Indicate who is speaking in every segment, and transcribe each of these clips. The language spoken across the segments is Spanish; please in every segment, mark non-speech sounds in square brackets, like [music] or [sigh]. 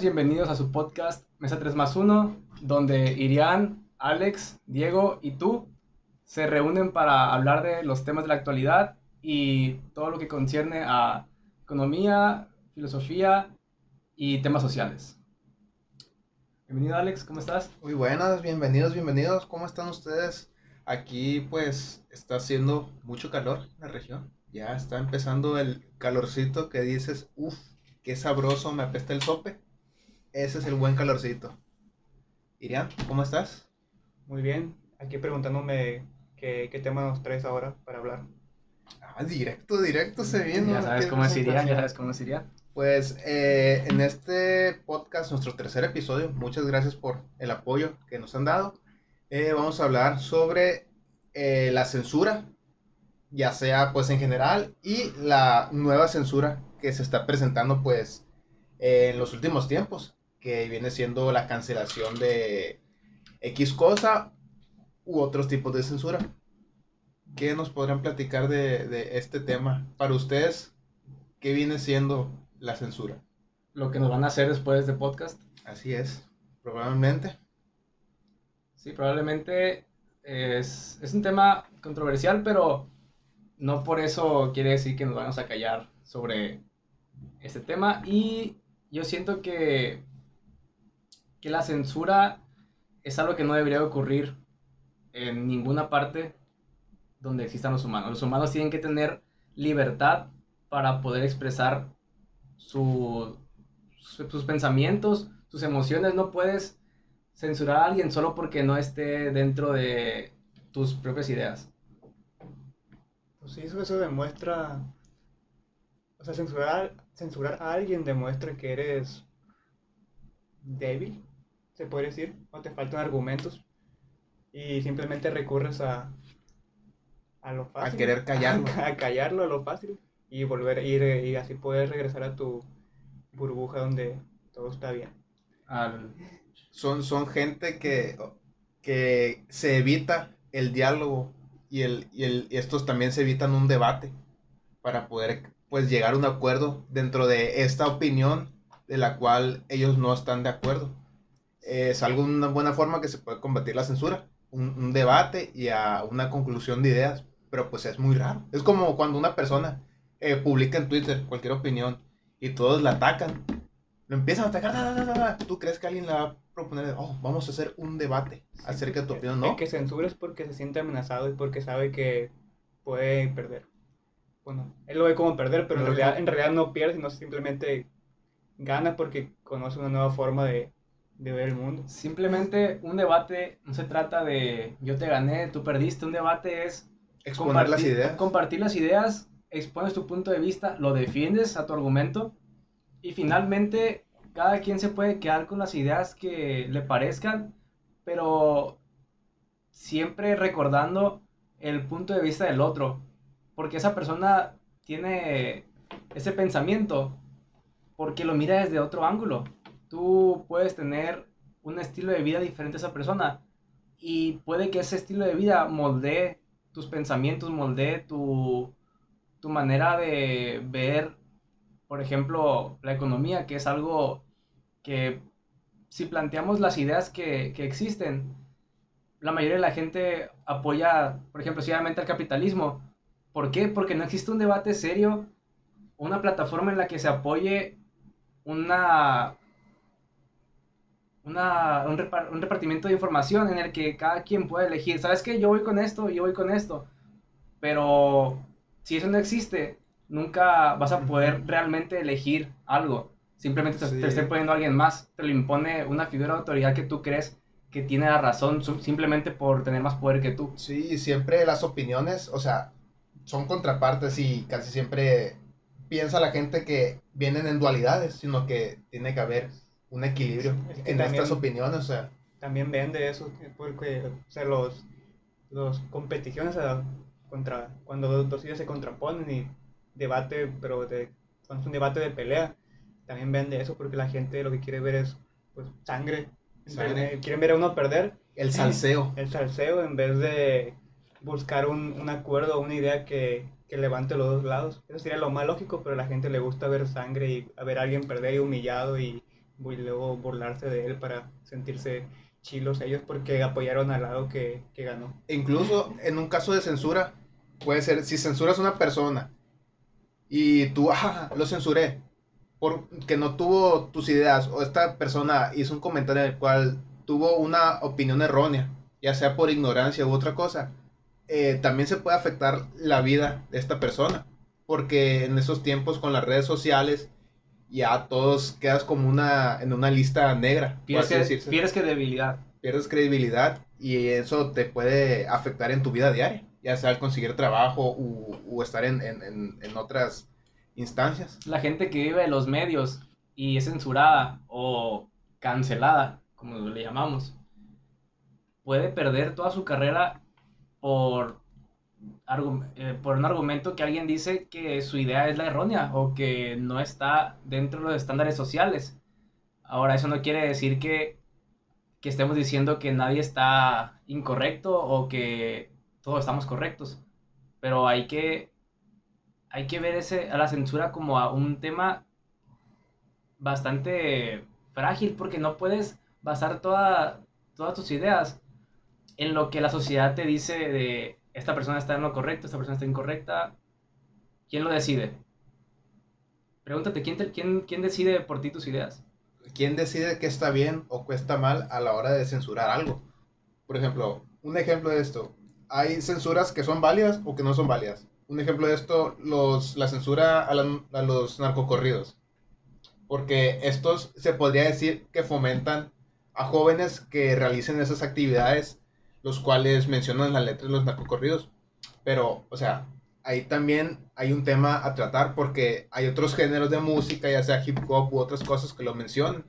Speaker 1: bienvenidos a su podcast Mesa 3 más 1, donde Irián, Alex, Diego y tú se reúnen para hablar de los temas de la actualidad y todo lo que concierne a economía, filosofía y temas sociales. Bienvenido Alex, ¿cómo estás?
Speaker 2: Muy buenas, bienvenidos, bienvenidos. ¿Cómo están ustedes? Aquí pues está haciendo mucho calor en la región. Ya está empezando el calorcito que dices, uff, qué sabroso, me apesta el sope. Ese es el buen calorcito. Irián, ¿cómo estás?
Speaker 3: Muy bien, aquí preguntándome qué, qué tema nos traes ahora para hablar.
Speaker 2: Ah, directo, directo se viene.
Speaker 1: Ya sabes cómo es Irián, ya sabes cómo es.
Speaker 2: Pues eh, en este podcast, nuestro tercer episodio, muchas gracias por el apoyo que nos han dado. Eh, vamos a hablar sobre eh, la censura, ya sea pues en general, y la nueva censura que se está presentando pues en los últimos tiempos, que viene siendo la cancelación de X cosa u otros tipos de censura. ¿Qué nos podrían platicar de, de este tema? Para ustedes, ¿qué viene siendo la censura?
Speaker 1: Lo que nos van a hacer después de este podcast.
Speaker 2: Así es, probablemente.
Speaker 1: Sí, probablemente es, es un tema controversial, pero no por eso quiere decir que nos vamos a callar sobre este tema. Y yo siento que, que la censura es algo que no debería ocurrir en ninguna parte donde existan los humanos. Los humanos tienen que tener libertad para poder expresar su, su- sus pensamientos, sus emociones. No puedes censurar a alguien solo porque no esté dentro de tus propias ideas.
Speaker 3: Pues eso, eso demuestra, o sea, censurar, censurar a alguien demuestra que eres débil, se puede decir, o te faltan argumentos y simplemente recurres a, a lo fácil.
Speaker 2: querer callarlo. [laughs]
Speaker 3: A, callarlo, a lo fácil y volver a ir eh, y así poder regresar a tu burbuja donde todo está bien.
Speaker 1: Al-
Speaker 2: Son, son gente que, que se evita el diálogo y, el, y, el, y estos también se evitan un debate para poder pues llegar a un acuerdo dentro de esta opinión de la cual ellos no están de acuerdo. Es algo, una buena forma que se puede combatir la censura, un, un debate y a una conclusión de ideas, pero pues es muy raro. Es como cuando una persona eh, publica en Twitter cualquier opinión y todos la atacan, lo empiezan a atacar, da, da, da, da. ¿tú crees que alguien le va a proponer, oh, vamos a hacer un debate acerca de tu opinión?
Speaker 3: El
Speaker 2: No,
Speaker 3: que censura es porque se siente amenazado y porque sabe que puede perder. Bueno, él lo ve como perder, pero en realidad, en realidad no pierde, sino simplemente gana porque conoce una nueva forma de, de ver el mundo.
Speaker 1: Simplemente un debate no se trata de yo te gané, tú perdiste. Un debate es
Speaker 2: exponer las ideas.
Speaker 1: compartir las ideas, expones tu punto de vista, lo defiendes a tu argumento y finalmente cada quien se puede quedar con las ideas que le parezcan, pero siempre recordando el punto de vista del otro, porque esa persona tiene ese pensamiento porque lo mira desde otro ángulo. Tú puedes tener un estilo de vida diferente a esa persona y puede que ese estilo de vida moldee tus pensamientos, moldee tu, tu manera de ver, por ejemplo, la economía, que es algo que si planteamos las ideas que, que existen, la mayoría de la gente apoya, por ejemplo, ciegamente al capitalismo. ¿Por qué? Porque no existe un debate serio, una plataforma en la que se apoye una, una, un, repar- un repartimiento de información en el que cada quien puede elegir, ¿sabes qué? Yo voy con esto, yo voy con esto. Pero si eso no existe, nunca vas a poder realmente elegir algo. Simplemente te,
Speaker 2: Sí.
Speaker 1: te esté poniendo alguien más, te lo impone una figura de autoridad que tú crees que tiene la razón simplemente por tener más poder que tú.
Speaker 2: Sí, siempre las opiniones, o sea, son contrapartes y casi siempre piensa la gente que vienen en dualidades, sino que tiene que haber un equilibrio
Speaker 3: Es que
Speaker 2: en
Speaker 3: también-
Speaker 2: estas opiniones, o sea,
Speaker 3: También vende eso, porque, o sea, los, los competiciones a- contra, cuando dos, dos ideas se contraponen y debate, pero de, cuando es un debate de pelea, también vende eso porque la gente lo que quiere ver es, pues, sangre.
Speaker 2: Sangre.
Speaker 3: Quieren ver a uno perder
Speaker 2: el salseo.
Speaker 3: el salseo en vez de buscar un, un acuerdo, una idea que, que levante los dos lados. Eso sería lo más lógico, pero a la gente le gusta ver sangre y a ver a alguien perder y humillado y y luego burlarse de él para sentirse chilos ellos porque apoyaron al lado que, que ganó.
Speaker 2: Incluso en un caso de censura, puede ser, si censuras a una persona y tú, ah, lo censuré, porque no tuvo tus ideas, o esta persona hizo un comentario en el cual tuvo una opinión errónea, ya sea por ignorancia u otra cosa, eh, también se puede afectar la vida de esta persona, porque en esos tiempos con las redes sociales, ya todos quedas como una, en una lista negra. por
Speaker 1: Pierdes,
Speaker 2: así
Speaker 1: que, pierdes credibilidad.
Speaker 2: pierdes credibilidad y eso te puede afectar en tu vida diaria, ya sea al conseguir trabajo u, u estar en, en- en- en otras instancias.
Speaker 1: La gente que vive de los medios y es censurada o cancelada, como le llamamos, puede perder toda su carrera por, eh, por un argumento que alguien dice que su idea es la errónea o que no está dentro de los estándares sociales. Ahora, eso no quiere decir que, que estemos diciendo que nadie está incorrecto o que todos estamos correctos, pero hay que, hay que ver ese, a la censura como a un tema bastante frágil porque no puedes basar toda, todas tus ideas en lo que la sociedad te dice de esta persona está en lo correcto, esta persona está incorrecta. ¿Quién lo decide? Pregúntate, ¿quién, quién, quién decide por ti tus ideas?
Speaker 2: ¿Quién decide qué está bien o qué está mal a la hora de censurar algo? Por ejemplo, un ejemplo de esto. Hay censuras que son válidas o que no son válidas. Un ejemplo de esto, los, la censura a, la- a los narcocorridos. Porque estos se podría decir que fomentan a jóvenes que realicen esas actividades, los cuales mencionan en la letra de los narcocorridos. Pero, o sea, ahí también hay un tema a tratar porque hay otros géneros de música, ya sea hip hop u otras cosas que lo mencionan.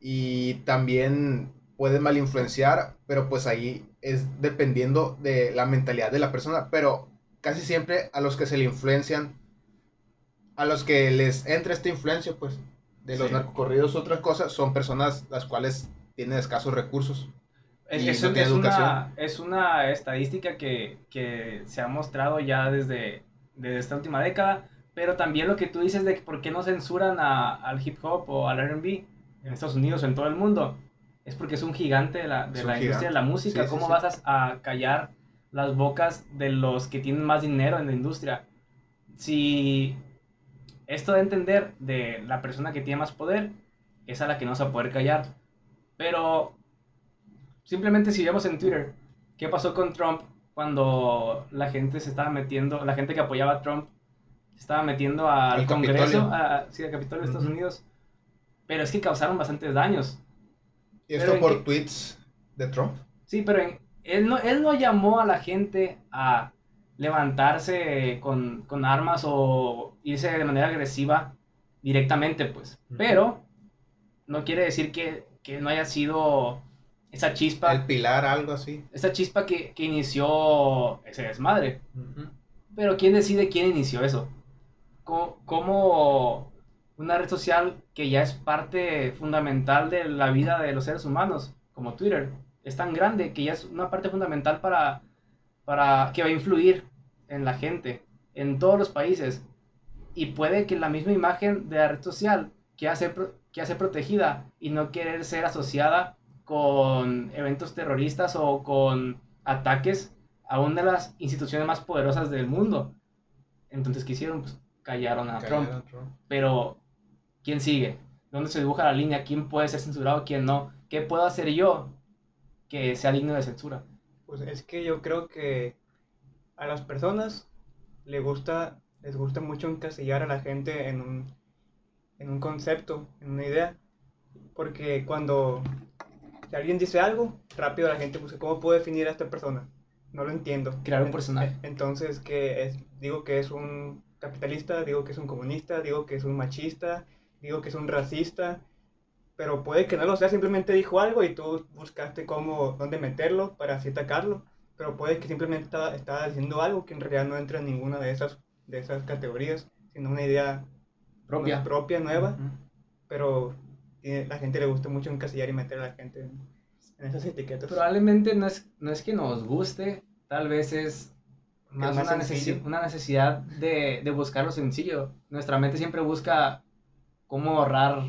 Speaker 2: Y también puede mal influenciar, pero pues ahí es dependiendo de la mentalidad de la persona. Pero casi siempre a los que se le influencian, a los que les entra esta influencia, pues, de los
Speaker 1: Sí.
Speaker 2: narcocorridos, otras cosas, son personas las cuales tienen escasos recursos.
Speaker 1: Es,
Speaker 2: Y
Speaker 1: es-
Speaker 2: no tiene
Speaker 1: es una, es una estadística que, que se ha mostrado ya desde, desde esta última década, pero también lo que tú dices de por qué no censuran a- al hip hop o al RB en Estados Unidos o en todo el mundo, es porque es un gigante de la, de la industria de la música.
Speaker 2: Sí,
Speaker 1: ¿Cómo
Speaker 2: sí.
Speaker 1: vas a, a callar las bocas de los que tienen más dinero en la industria? Si esto de entender de la persona que tiene más poder es a la que no se va a poder callar. Pero simplemente si vemos en Twitter qué pasó con Trump cuando la gente se estaba metiendo, la gente que apoyaba a Trump se estaba metiendo al
Speaker 2: Al
Speaker 1: Congreso, a, sí, al Capitolio de Estados. Unidos. Pero es que causaron bastantes daños.
Speaker 2: Y esto por tweets de Trump.
Speaker 1: Sí, pero en- él, no, él no llamó a la gente a levantarse con, con armas o irse de manera agresiva directamente, pues. Pero no quiere decir que, que no haya sido esa chispa,
Speaker 2: El pilar, algo así.
Speaker 1: esa chispa que, que inició ese desmadre. Pero ¿quién decide quién inició eso? ¿Cómo, cómo una red social que ya es parte fundamental de la vida de los seres humanos, como Twitter, es tan grande que ya es una parte fundamental para, para que va a influir en la gente, en todos los países? Y puede que la misma imagen de la red social ser, pro- quiera ser protegida y no querer ser asociada con eventos terroristas o con ataques a una de las instituciones más poderosas del mundo. Entonces, ¿qué hicieron? Pues callaron a Trump.
Speaker 2: A Trump.
Speaker 1: Pero, ¿quién sigue? ¿Dónde se dibuja la línea? ¿Quién puede ser censurado? ¿Quién no? ¿Qué puedo hacer yo que sea digno de censura?
Speaker 3: Pues es que yo creo que a las personas le gusta, les gusta mucho encasillar a la gente en un, en un concepto, en una idea. Porque cuando si alguien dice algo, rápido la gente busca cómo puedo definir a esta persona. No lo entiendo.
Speaker 1: Crear un personaje.
Speaker 3: Entonces, que es, digo que es un capitalista, digo que es un comunista, digo que es un machista, digo que es un racista, pero puede que no lo sea, simplemente dijo algo y tú buscaste cómo, dónde meterlo para así atacarlo, pero puede que simplemente estaba, estaba diciendo algo que en realidad no entra en ninguna de esas, de esas categorías, sino una idea
Speaker 1: Propia.
Speaker 3: nue- propia, nueva, pero la gente le gusta mucho encasillar y meter a la gente en, en esas etiquetas.
Speaker 1: Probablemente no es, no es que nos guste, tal vez es más,
Speaker 3: más
Speaker 1: una, necesi-
Speaker 3: sencillo.
Speaker 1: una necesidad de, de buscar lo sencillo. Nuestra mente siempre busca cómo ahorrar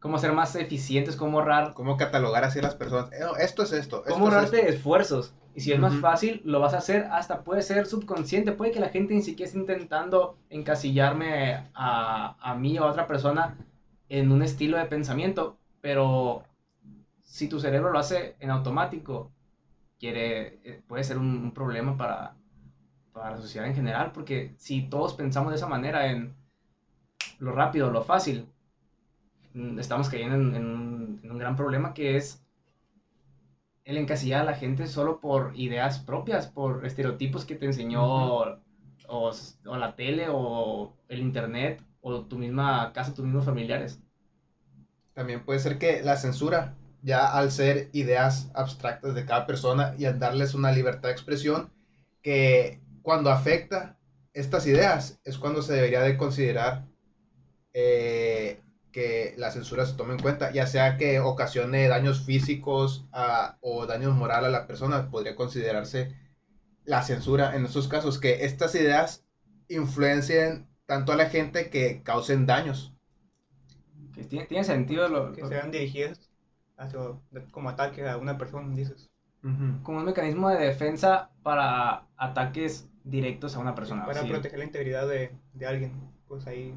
Speaker 1: cómo ser más eficientes, cómo ahorrar,
Speaker 2: Cómo catalogar así a las personas. Eh, no, esto es esto. esto
Speaker 1: cómo
Speaker 2: es
Speaker 1: ahorrarte
Speaker 2: esto.
Speaker 1: esfuerzos. Y si es más
Speaker 2: Ujú.
Speaker 1: fácil, lo vas a hacer hasta puede ser subconsciente. Puede que la gente ni siquiera esté intentando encasillarme a, a mí o a otra persona en un estilo de pensamiento. Pero si tu cerebro lo hace en automático, quiere, eh, puede ser un, un problema para, para la sociedad en general. Porque si todos pensamos de esa manera en lo rápido, lo fácil, mm, estamos cayendo en, en un, en un gran problema que es el encasillar a la gente solo por ideas propias, por estereotipos que te enseñó o, o la tele o el internet o tu misma casa, tus mismos familiares.
Speaker 2: También puede ser que la censura, ya al ser ideas abstractas de cada persona y al darles una libertad de expresión, que cuando afecta estas ideas es cuando se debería de considerar eh, que la censura se tome en cuenta, ya sea que ocasione daños físicos a- o daños moral a la persona, podría considerarse la censura en esos casos, que estas ideas influencien tanto a la gente que causen daños.
Speaker 1: Que tiene, tiene sentido lo-
Speaker 3: Que
Speaker 1: lo-
Speaker 3: sean dirigidas hacia, como ataque a una persona, dices.
Speaker 1: como un mecanismo de defensa para ataques directos a una persona.
Speaker 3: para
Speaker 1: sí.
Speaker 3: proteger la integridad de, de alguien. Pues ahí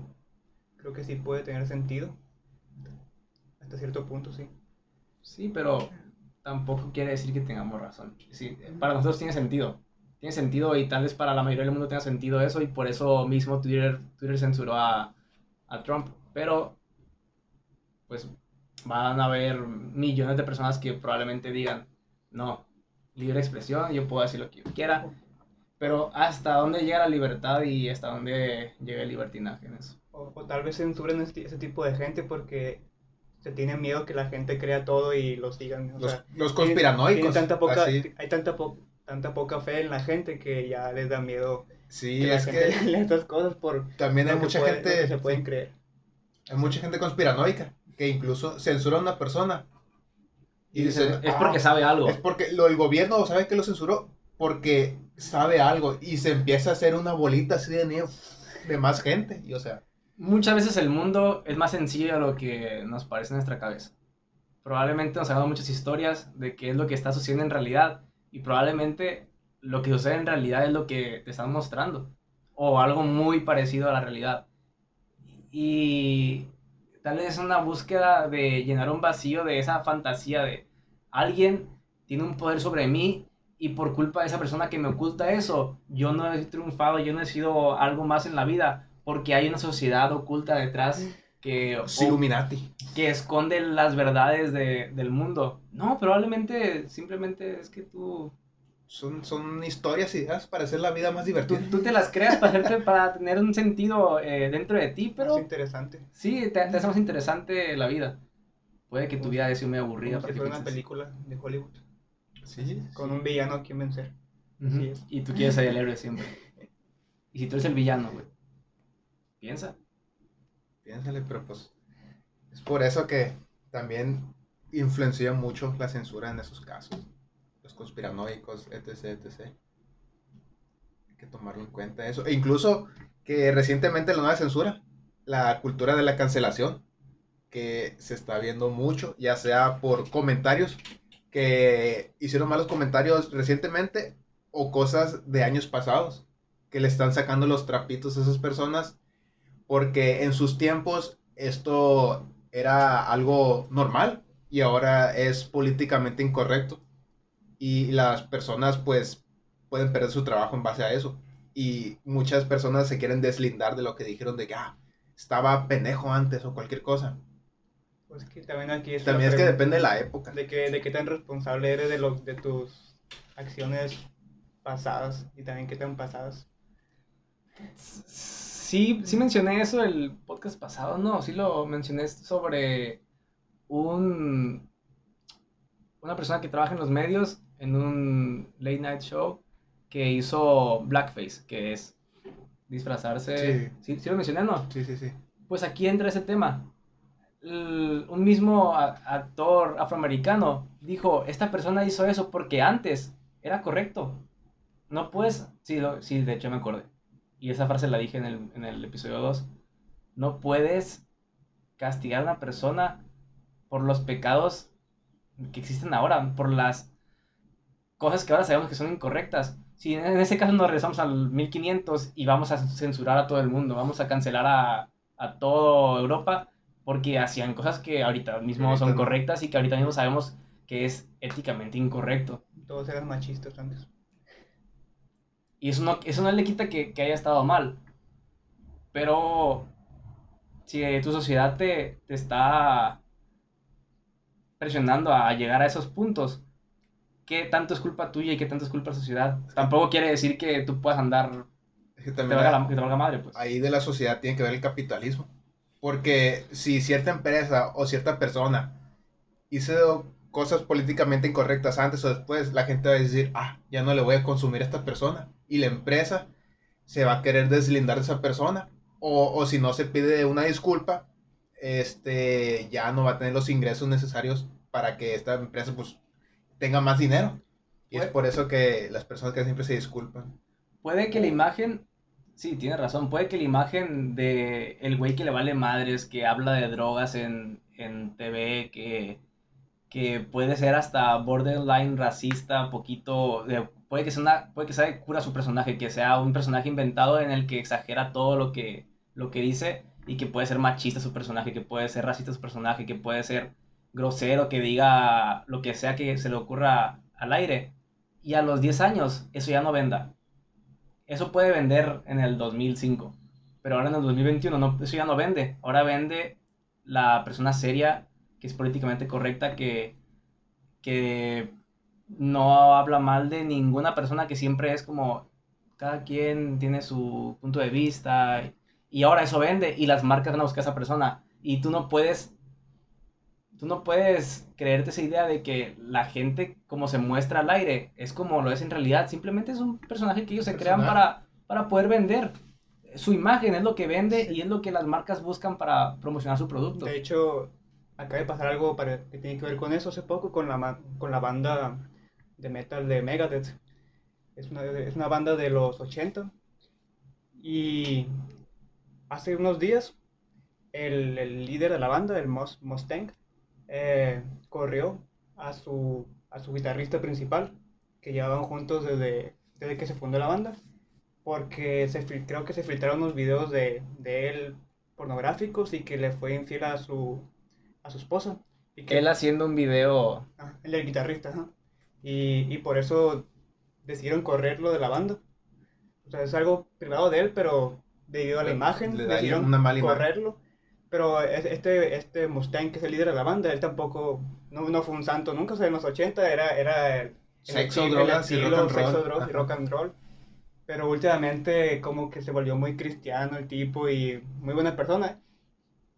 Speaker 3: creo que sí puede tener sentido. Hasta cierto punto, sí.
Speaker 1: Sí, pero tampoco quiere decir que tengamos razón. Sí, para nosotros tiene sentido. Tiene sentido y tal vez para la mayoría del mundo tenga sentido eso y por eso mismo Twitter, Twitter censuró a, a Trump. Pero, pues, van a haber millones de personas que probablemente digan, no, libre expresión, yo puedo decir lo que yo quiera. Pero hasta dónde llega la libertad y hasta dónde llega el libertinaje en eso.
Speaker 3: O, o tal vez censuren este- ese tipo de gente porque se tiene miedo que la gente crea todo y lo sigan. O
Speaker 2: Los,
Speaker 3: sea,
Speaker 2: los conspiranoicos.
Speaker 3: tienen tanta poca,
Speaker 2: así.
Speaker 3: hay tanta, po- tanta poca fe en la gente que ya les da miedo
Speaker 2: Sí,
Speaker 3: que la
Speaker 2: es
Speaker 3: gente
Speaker 2: que
Speaker 3: lea estas cosas por
Speaker 2: también hay mucha
Speaker 3: puede-
Speaker 2: gente,
Speaker 3: se pueden creer.
Speaker 2: hay mucha gente conspiranoica que incluso censura a una persona y dicen,
Speaker 1: Es porque
Speaker 2: "Ah,
Speaker 1: sabe algo.
Speaker 2: es porque lo, el gobierno sabe que lo censuró porque sabe algo y se empieza a hacer una bolita así de nieve de más gente y o sea,
Speaker 1: Muchas veces el mundo es más sencillo de lo que nos parece en nuestra cabeza. Probablemente nos han dado muchas historias de qué es lo que está sucediendo en realidad y probablemente lo que sucede en realidad es lo que te están mostrando o algo muy parecido a la realidad. Y tal vez es una búsqueda de llenar un vacío de esa fantasía de alguien tiene un poder sobre mí y por culpa de esa persona que me oculta eso, yo no he triunfado, yo no he sido algo más en la vida, porque hay una sociedad oculta detrás que,
Speaker 2: los
Speaker 1: o-
Speaker 2: Illuminati.
Speaker 1: que esconde las verdades de- del mundo. No, probablemente simplemente es que tú,
Speaker 2: Son, son historias, ideas para hacer la vida más divertida.
Speaker 1: tú te las creas para, hacerte- [laughs] para tener un sentido eh, dentro de ti, pero
Speaker 3: Es interesante.
Speaker 1: sí, te, te hace más interesante la vida. Puede que tu vida haya sido muy aburrida.
Speaker 3: Como
Speaker 1: para
Speaker 3: si fuera una película de Hollywood.
Speaker 2: Sí,
Speaker 3: Con un villano a quien vencer.
Speaker 1: Y tú quieres ser el héroe siempre. [laughs] Y si tú eres el villano, güey, piensa.
Speaker 2: Piénsale, pero pues es por eso que también influencia mucho la censura en esos casos. Los conspiranoicos, etc, etc. Hay que tomarlo en cuenta eso. E incluso que recientemente la nueva censura, la cultura de la cancelación, que se está viendo mucho, ya sea por comentarios que hicieron malos comentarios recientemente o cosas de años pasados, que le están sacando los trapitos a esas personas porque en sus tiempos esto era algo normal y ahora es políticamente incorrecto y las personas pues pueden perder su trabajo en base a eso y muchas personas se quieren deslindar de lo que dijeron de que ah, estaba pendejo antes o cualquier cosa.
Speaker 3: Pues que también aquí es
Speaker 2: También es que depende de la época.
Speaker 3: de que de qué tan responsable eres de lo de tus acciones pasadas y también qué tan pasadas.
Speaker 1: Sí, sí mencioné eso el podcast pasado, no, sí lo mencioné sobre un una persona que trabaja en los medios en un late night show que hizo blackface, que es disfrazarse. Sí, sí lo mencioné, ¿no?
Speaker 2: Sí, sí, sí.
Speaker 1: Pues aquí entra ese tema. El- un mismo actor afroamericano dijo, esta persona hizo eso porque antes era correcto. No puedes, sí, lo- sí, de hecho me acordé. Y esa frase la dije en el, en el episodio 2. No puedes castigar a una persona por los pecados que existen ahora, por las cosas que ahora sabemos que son incorrectas. Si en ese caso nos regresamos al 1500 y vamos a censurar a todo el mundo, vamos a cancelar a, a toda Europa porque hacían cosas que ahorita mismo son correctas y que ahorita mismo sabemos que es éticamente incorrecto.
Speaker 3: Todos eran machistas antes.
Speaker 1: Y eso no, eso no le quita que, que haya estado mal. Pero si tu sociedad te, te está presionando a llegar a esos puntos, ¿qué tanto es culpa tuya y qué tanto es culpa de la sociedad? Tampoco quiere decir que tú puedas andar,
Speaker 2: Es que
Speaker 1: que te
Speaker 2: también
Speaker 1: valga, la, que te valga madre, pues.
Speaker 2: ahí de la sociedad tiene que ver el capitalismo. Porque si cierta empresa o cierta persona hizo cosas políticamente incorrectas antes o después, la gente va a decir, ah, ya no le voy a consumir a esta persona. Y la empresa se va a querer deslindar de esa persona. O, o si no se pide una disculpa, este, ya no va a tener los ingresos necesarios para que esta empresa pues tenga más dinero. Y es
Speaker 1: Pues-
Speaker 2: por eso que las personas que siempre se disculpan.
Speaker 1: Puede que la imagen, sí, tienes razón, puede que la imagen de el güey que le vale madres, que habla de drogas en, en TV, que, que puede ser hasta borderline racista, poquito, de- puede que sea una, puede que sea de cura su personaje, que sea un personaje inventado en el que exagera todo lo que, lo que dice y que puede ser machista su personaje, que puede ser racista su personaje, que puede ser grosero, que diga lo que sea que se le ocurra al aire. Y a los 10 años eso ya no venda. Eso puede vender en el 2005, pero ahora en el 2021 no, eso ya no vende. Ahora vende la persona seria, que es políticamente correcta, que, que no habla mal de ninguna persona, que siempre es como cada quien tiene su punto de vista. Y ahora eso vende y las marcas van a buscar a esa persona. Y tú no puedes, tú no puedes creerte esa idea de que la gente como se muestra al aire es como lo es en realidad. Simplemente es un personaje que ellos se crean para, para poder vender. Su imagen es lo que vende y es lo que las marcas buscan para promocionar su producto.
Speaker 3: De hecho, acaba de pasar algo para- que tiene que ver con eso hace poco, con la, con la banda de metal de Megadeth. Es una, es una banda de los 80. Y hace unos días, el, el líder de la banda, el Mustang, eh, corrió a su, a su guitarrista principal, que llevaban juntos desde, desde que se fundó la banda, porque se, creo que se filtraron unos videos de, de él pornográficos y que le fue infiel a su, a su esposa. Y que,
Speaker 1: Él haciendo un video.
Speaker 3: Ah, el del guitarrista, ajá. Y, y por eso decidieron correrlo de la banda. O sea, es algo privado de él, pero debido a la
Speaker 2: Le-
Speaker 3: imagen,
Speaker 2: le
Speaker 3: decidieron
Speaker 2: una mala imagen.
Speaker 3: correrlo. Pero es- este, este Mustang, que es el líder de la banda, él tampoco, no, no fue un santo nunca, o sea, en los 80 era, era el, el
Speaker 2: Sexo,
Speaker 3: el
Speaker 2: drogas y rock and roll.
Speaker 3: sexo, drogas y rock and roll. Pero últimamente como que se volvió muy cristiano el tipo y muy buena persona.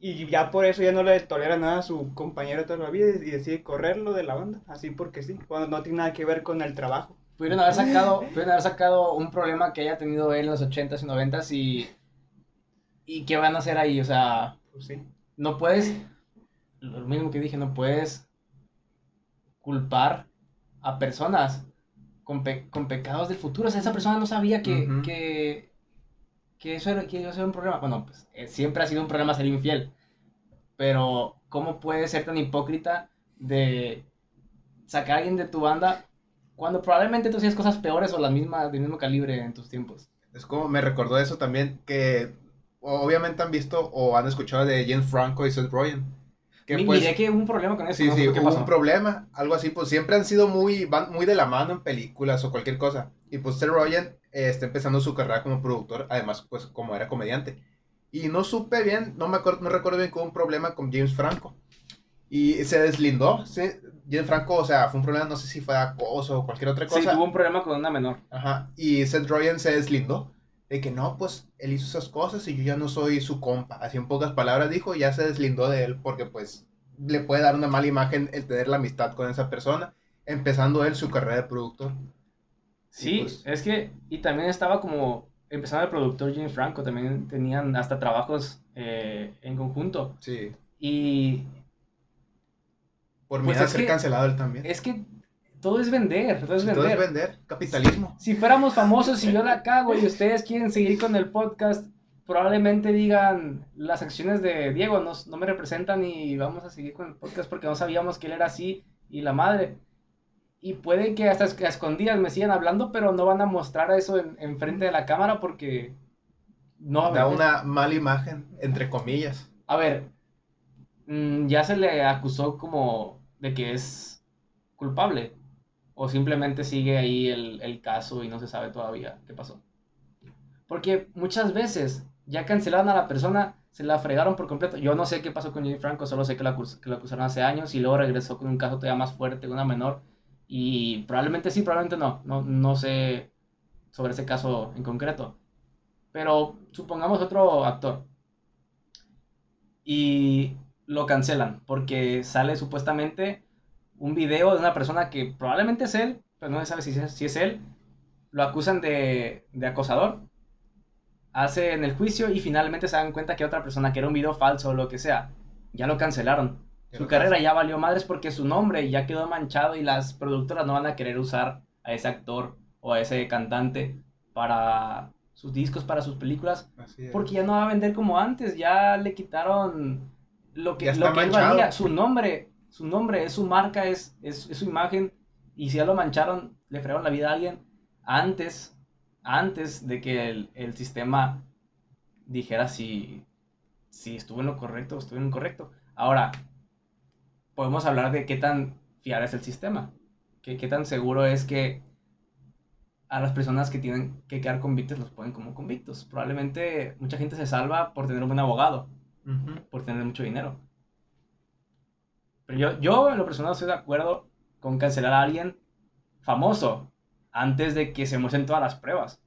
Speaker 3: Y ya por eso ya no le tolera nada a su compañero toda la vida y decide correrlo de la banda, así porque sí, cuando no tiene nada que ver con el trabajo.
Speaker 1: Pudieron haber sacado, pudieron haber sacado un problema que haya tenido él en los 80s y 90s y. ¿Y qué van a hacer ahí? O sea,
Speaker 3: Pues sí.
Speaker 1: no puedes. Lo mismo que dije, no puedes culpar a personas con, pe- con pecados del futuro. O sea, esa persona no sabía que, que, que eso era, que iba a un problema. Bueno, pues eh, siempre ha sido un problema ser infiel. Pero, ¿cómo puedes ser tan hipócrita de sacar a alguien de tu banda cuando probablemente tú hacías cosas peores o las mismas, del mismo calibre en tus tiempos?
Speaker 2: Es como me recordó eso también, que obviamente han visto o han escuchado de James Franco y Seth Rogen. Que
Speaker 1: Mi-
Speaker 2: pues,
Speaker 1: que hubo un problema con eso.
Speaker 2: sí,
Speaker 1: no
Speaker 2: sí, hubo un problema, algo así, pues siempre han sido muy, van muy de la mano en películas o cualquier cosa. Y pues Seth Rogen eh, está empezando su carrera como productor, además pues como era comediante. Y no supe bien, no me acuerdo, no recuerdo bien que hubo un problema con James Franco. Y se deslindó, sí, James Franco, o sea, fue un problema, no sé si fue acoso o cualquier otra cosa.
Speaker 1: Sí, tuvo un problema con una menor.
Speaker 2: Ajá, y Seth Rogen se deslindó de que no, pues él hizo esas cosas y yo ya no soy su compa. Así en pocas palabras dijo, ya se deslindó de él porque pues le puede dar una mala imagen el tener la amistad con esa persona, empezando él su carrera de productor.
Speaker 1: Sí,
Speaker 2: pues-
Speaker 1: es que, y también estaba como, empezando el productor James Franco, también tenían hasta trabajos eh, en conjunto.
Speaker 2: Sí,
Speaker 1: Y
Speaker 2: por
Speaker 1: Pues
Speaker 2: miedo a ser
Speaker 1: que-
Speaker 2: cancelado él también.
Speaker 1: es que todo es vender, todo es
Speaker 2: Todo
Speaker 1: vender.
Speaker 2: es vender, capitalismo.
Speaker 1: Si fuéramos famosos y yo la cago y ustedes quieren seguir con el podcast, probablemente digan las acciones de Diego no, no me representan y vamos a seguir con el podcast porque no sabíamos que él era así y la madre. Y puede que hasta a escondidas me sigan hablando, pero no van a mostrar eso en, en frente de la cámara porque no.
Speaker 2: Da una mala imagen, entre comillas.
Speaker 1: A ver, mm, ya se le acusó como de que es culpable. O simplemente sigue ahí el, caso y no se sabe todavía qué pasó. Porque muchas veces ya cancelaron a la persona, se la fregaron por completo. Yo no sé qué pasó con Jenny Franco, solo sé que la, que la acusaron hace años y luego regresó con un caso todavía más fuerte, una menor. Y probablemente sí, probablemente no. No, no sé sobre ese caso en concreto. Pero supongamos otro actor. Y lo cancelan porque sale supuestamente un video de una persona que probablemente es él, pero no se sabe si es, si es él. Lo acusan de, de acosador. Hacen el juicio y finalmente se dan cuenta que otra persona, que era un video falso o lo que sea, ya lo cancelaron. Su carrera ya valió madres porque su nombre ya quedó manchado y las productoras no van a querer usar a ese actor o a ese cantante para sus discos, para sus películas, porque ya no va a vender como antes, ya le quitaron lo que, lo que él valía, su nombre, su nombre, es su marca, es, es, es su imagen, y si ya lo mancharon, le fregaron la vida a alguien, antes antes de que el, sistema dijera si, si estuvo en lo correcto o estuvo en lo incorrecto. Ahora, podemos hablar de qué tan fiable es el sistema, que, qué tan seguro es que a las personas que tienen que quedar convictos los ponen como convictos. Probablemente mucha gente se salva por tener un buen abogado, por tener mucho dinero. Yo, yo en lo personal estoy de acuerdo con cancelar a alguien famoso antes de que se muestren todas las pruebas.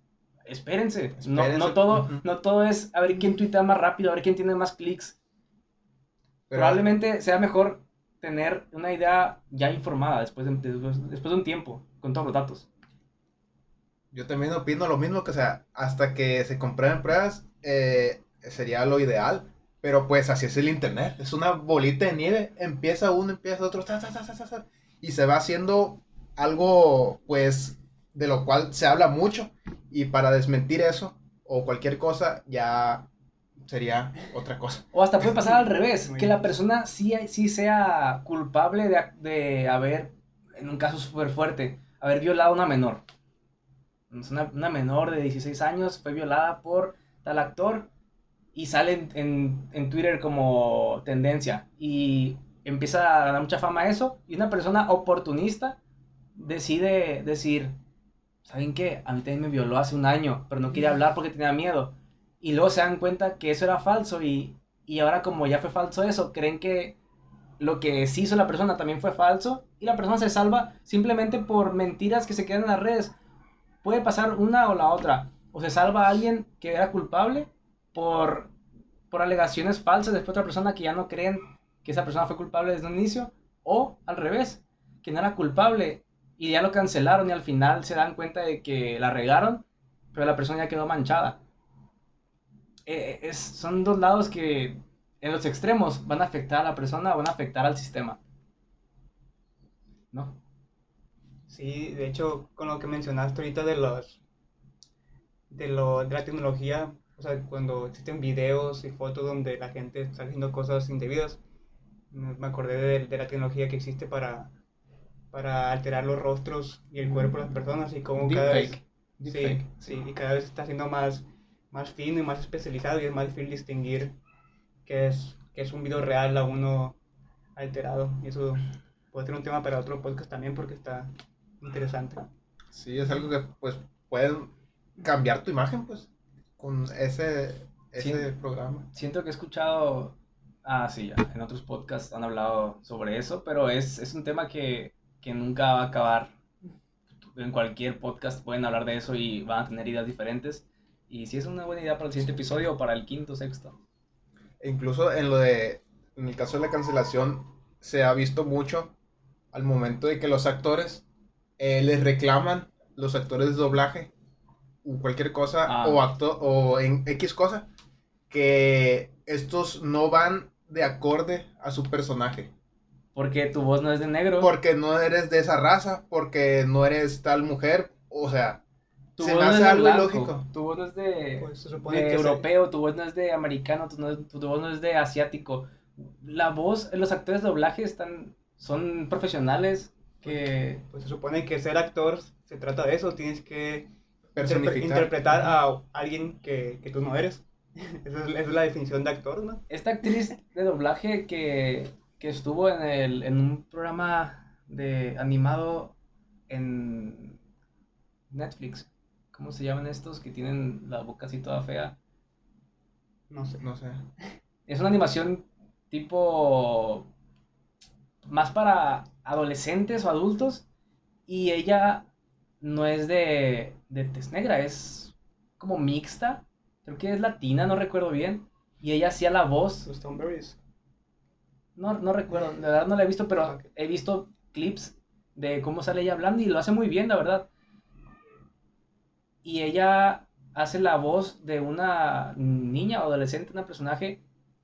Speaker 1: Espérense, No, no, todo, no todo es a ver quién tuitea más rápido, a ver quién tiene más clics. Probablemente sea mejor tener una idea ya informada después de, después, de un tiempo, con todos los datos.
Speaker 2: Yo también opino lo mismo, que sea, hasta que se comprueben pruebas, eh, sería lo ideal. Pero pues así es el internet, es una bolita de nieve, empieza uno, empieza otro, y se va haciendo algo pues de lo cual se habla mucho. Y para desmentir eso o cualquier cosa ya sería otra cosa.
Speaker 1: O hasta puede pasar al [laughs] revés, que la persona sí, sí sea culpable de, de haber, en un caso súper fuerte, haber violado a una menor. Una, una, menor de 16 años fue violada por tal actor y sale en, en Twitter como tendencia y empieza a dar mucha fama eso y una persona oportunista decide decir, ¿saben qué? A mí también me violó hace un año, pero no quería hablar porque tenía miedo. Y luego se dan cuenta que eso era falso y, y ahora como ya fue falso eso, creen que lo que sí hizo la persona también fue falso y la persona se salva simplemente por mentiras que se quedan en las redes. Puede pasar una o la otra. O se salva a alguien que era culpable por, por alegaciones falsas después de otra persona que ya no creen que esa persona fue culpable desde un inicio. O al revés, que no era culpable y ya lo cancelaron y al final se dan cuenta de que la regaron, pero la persona ya quedó manchada. Eh, es, son dos lados que en los extremos van a afectar a la persona van a afectar al sistema. ¿No?
Speaker 3: Sí, de hecho, con lo que mencionaste ahorita de los de, lo, de la tecnología, o sea, cuando existen videos y fotos donde la gente está haciendo cosas indebidas, me acordé de, de la tecnología que existe para para alterar los rostros y el cuerpo de las personas y cómo cada vez sí, sí, y cada vez está siendo más, más fino y más especializado y es más difícil distinguir que es, que es un video real a uno alterado. Y eso puede ser un tema para otro podcast también porque está interesante.
Speaker 2: Sí, es algo que pues pueden cambiar tu imagen pues con ese, ese programa.
Speaker 1: Siento que he escuchado, ah sí, ya, en otros podcasts han hablado sobre eso, pero es, es un tema que que nunca va a acabar. En cualquier podcast pueden hablar de eso y van a tener ideas diferentes. Y si es una buena idea para el siguiente episodio o para el quinto, sexto.
Speaker 2: E incluso en lo de, en el caso de la cancelación, se ha visto mucho al momento de que los actores eh, les reclaman, los actores de doblaje, cualquier cosa, ah. o, acto, o en X cosa, que estos no van de acorde a su personaje.
Speaker 1: Porque tu voz no es de negro.
Speaker 2: Porque no eres de esa raza, porque no eres tal mujer, o sea,
Speaker 1: Tu
Speaker 2: Se
Speaker 1: voz
Speaker 2: me
Speaker 1: no
Speaker 2: hace
Speaker 1: es de
Speaker 2: algo ilógico.
Speaker 1: Tu voz no es de,
Speaker 3: Pues se supone
Speaker 1: de
Speaker 3: que
Speaker 1: europeo, tu voz no es de americano, tu, no- tu voz no es de asiático. La voz, los actores de doblaje están, son profesionales que...
Speaker 3: pues se supone que ser actor se trata de eso, tienes que interpre- interpretar a alguien que, que tú no eres. [laughs] Esa es, esa es la definición de actor, ¿no?
Speaker 1: Esta actriz de doblaje que, que estuvo en, el, en un programa de animado en Netflix. ¿Cómo se llaman estos que tienen la boca así toda fea?
Speaker 3: No sé.
Speaker 2: No sé.
Speaker 1: Es una animación tipo más para adolescentes o adultos y ella no es de, de tez negra, es como mixta, creo que es latina, no recuerdo bien, y ella hacía la voz,
Speaker 3: Los Stoneberries.
Speaker 1: no, no recuerdo, la verdad no la he visto, pero he visto clips de cómo sale ella hablando y lo hace muy bien, la verdad. Y ella hace la voz de una niña o adolescente, una personaje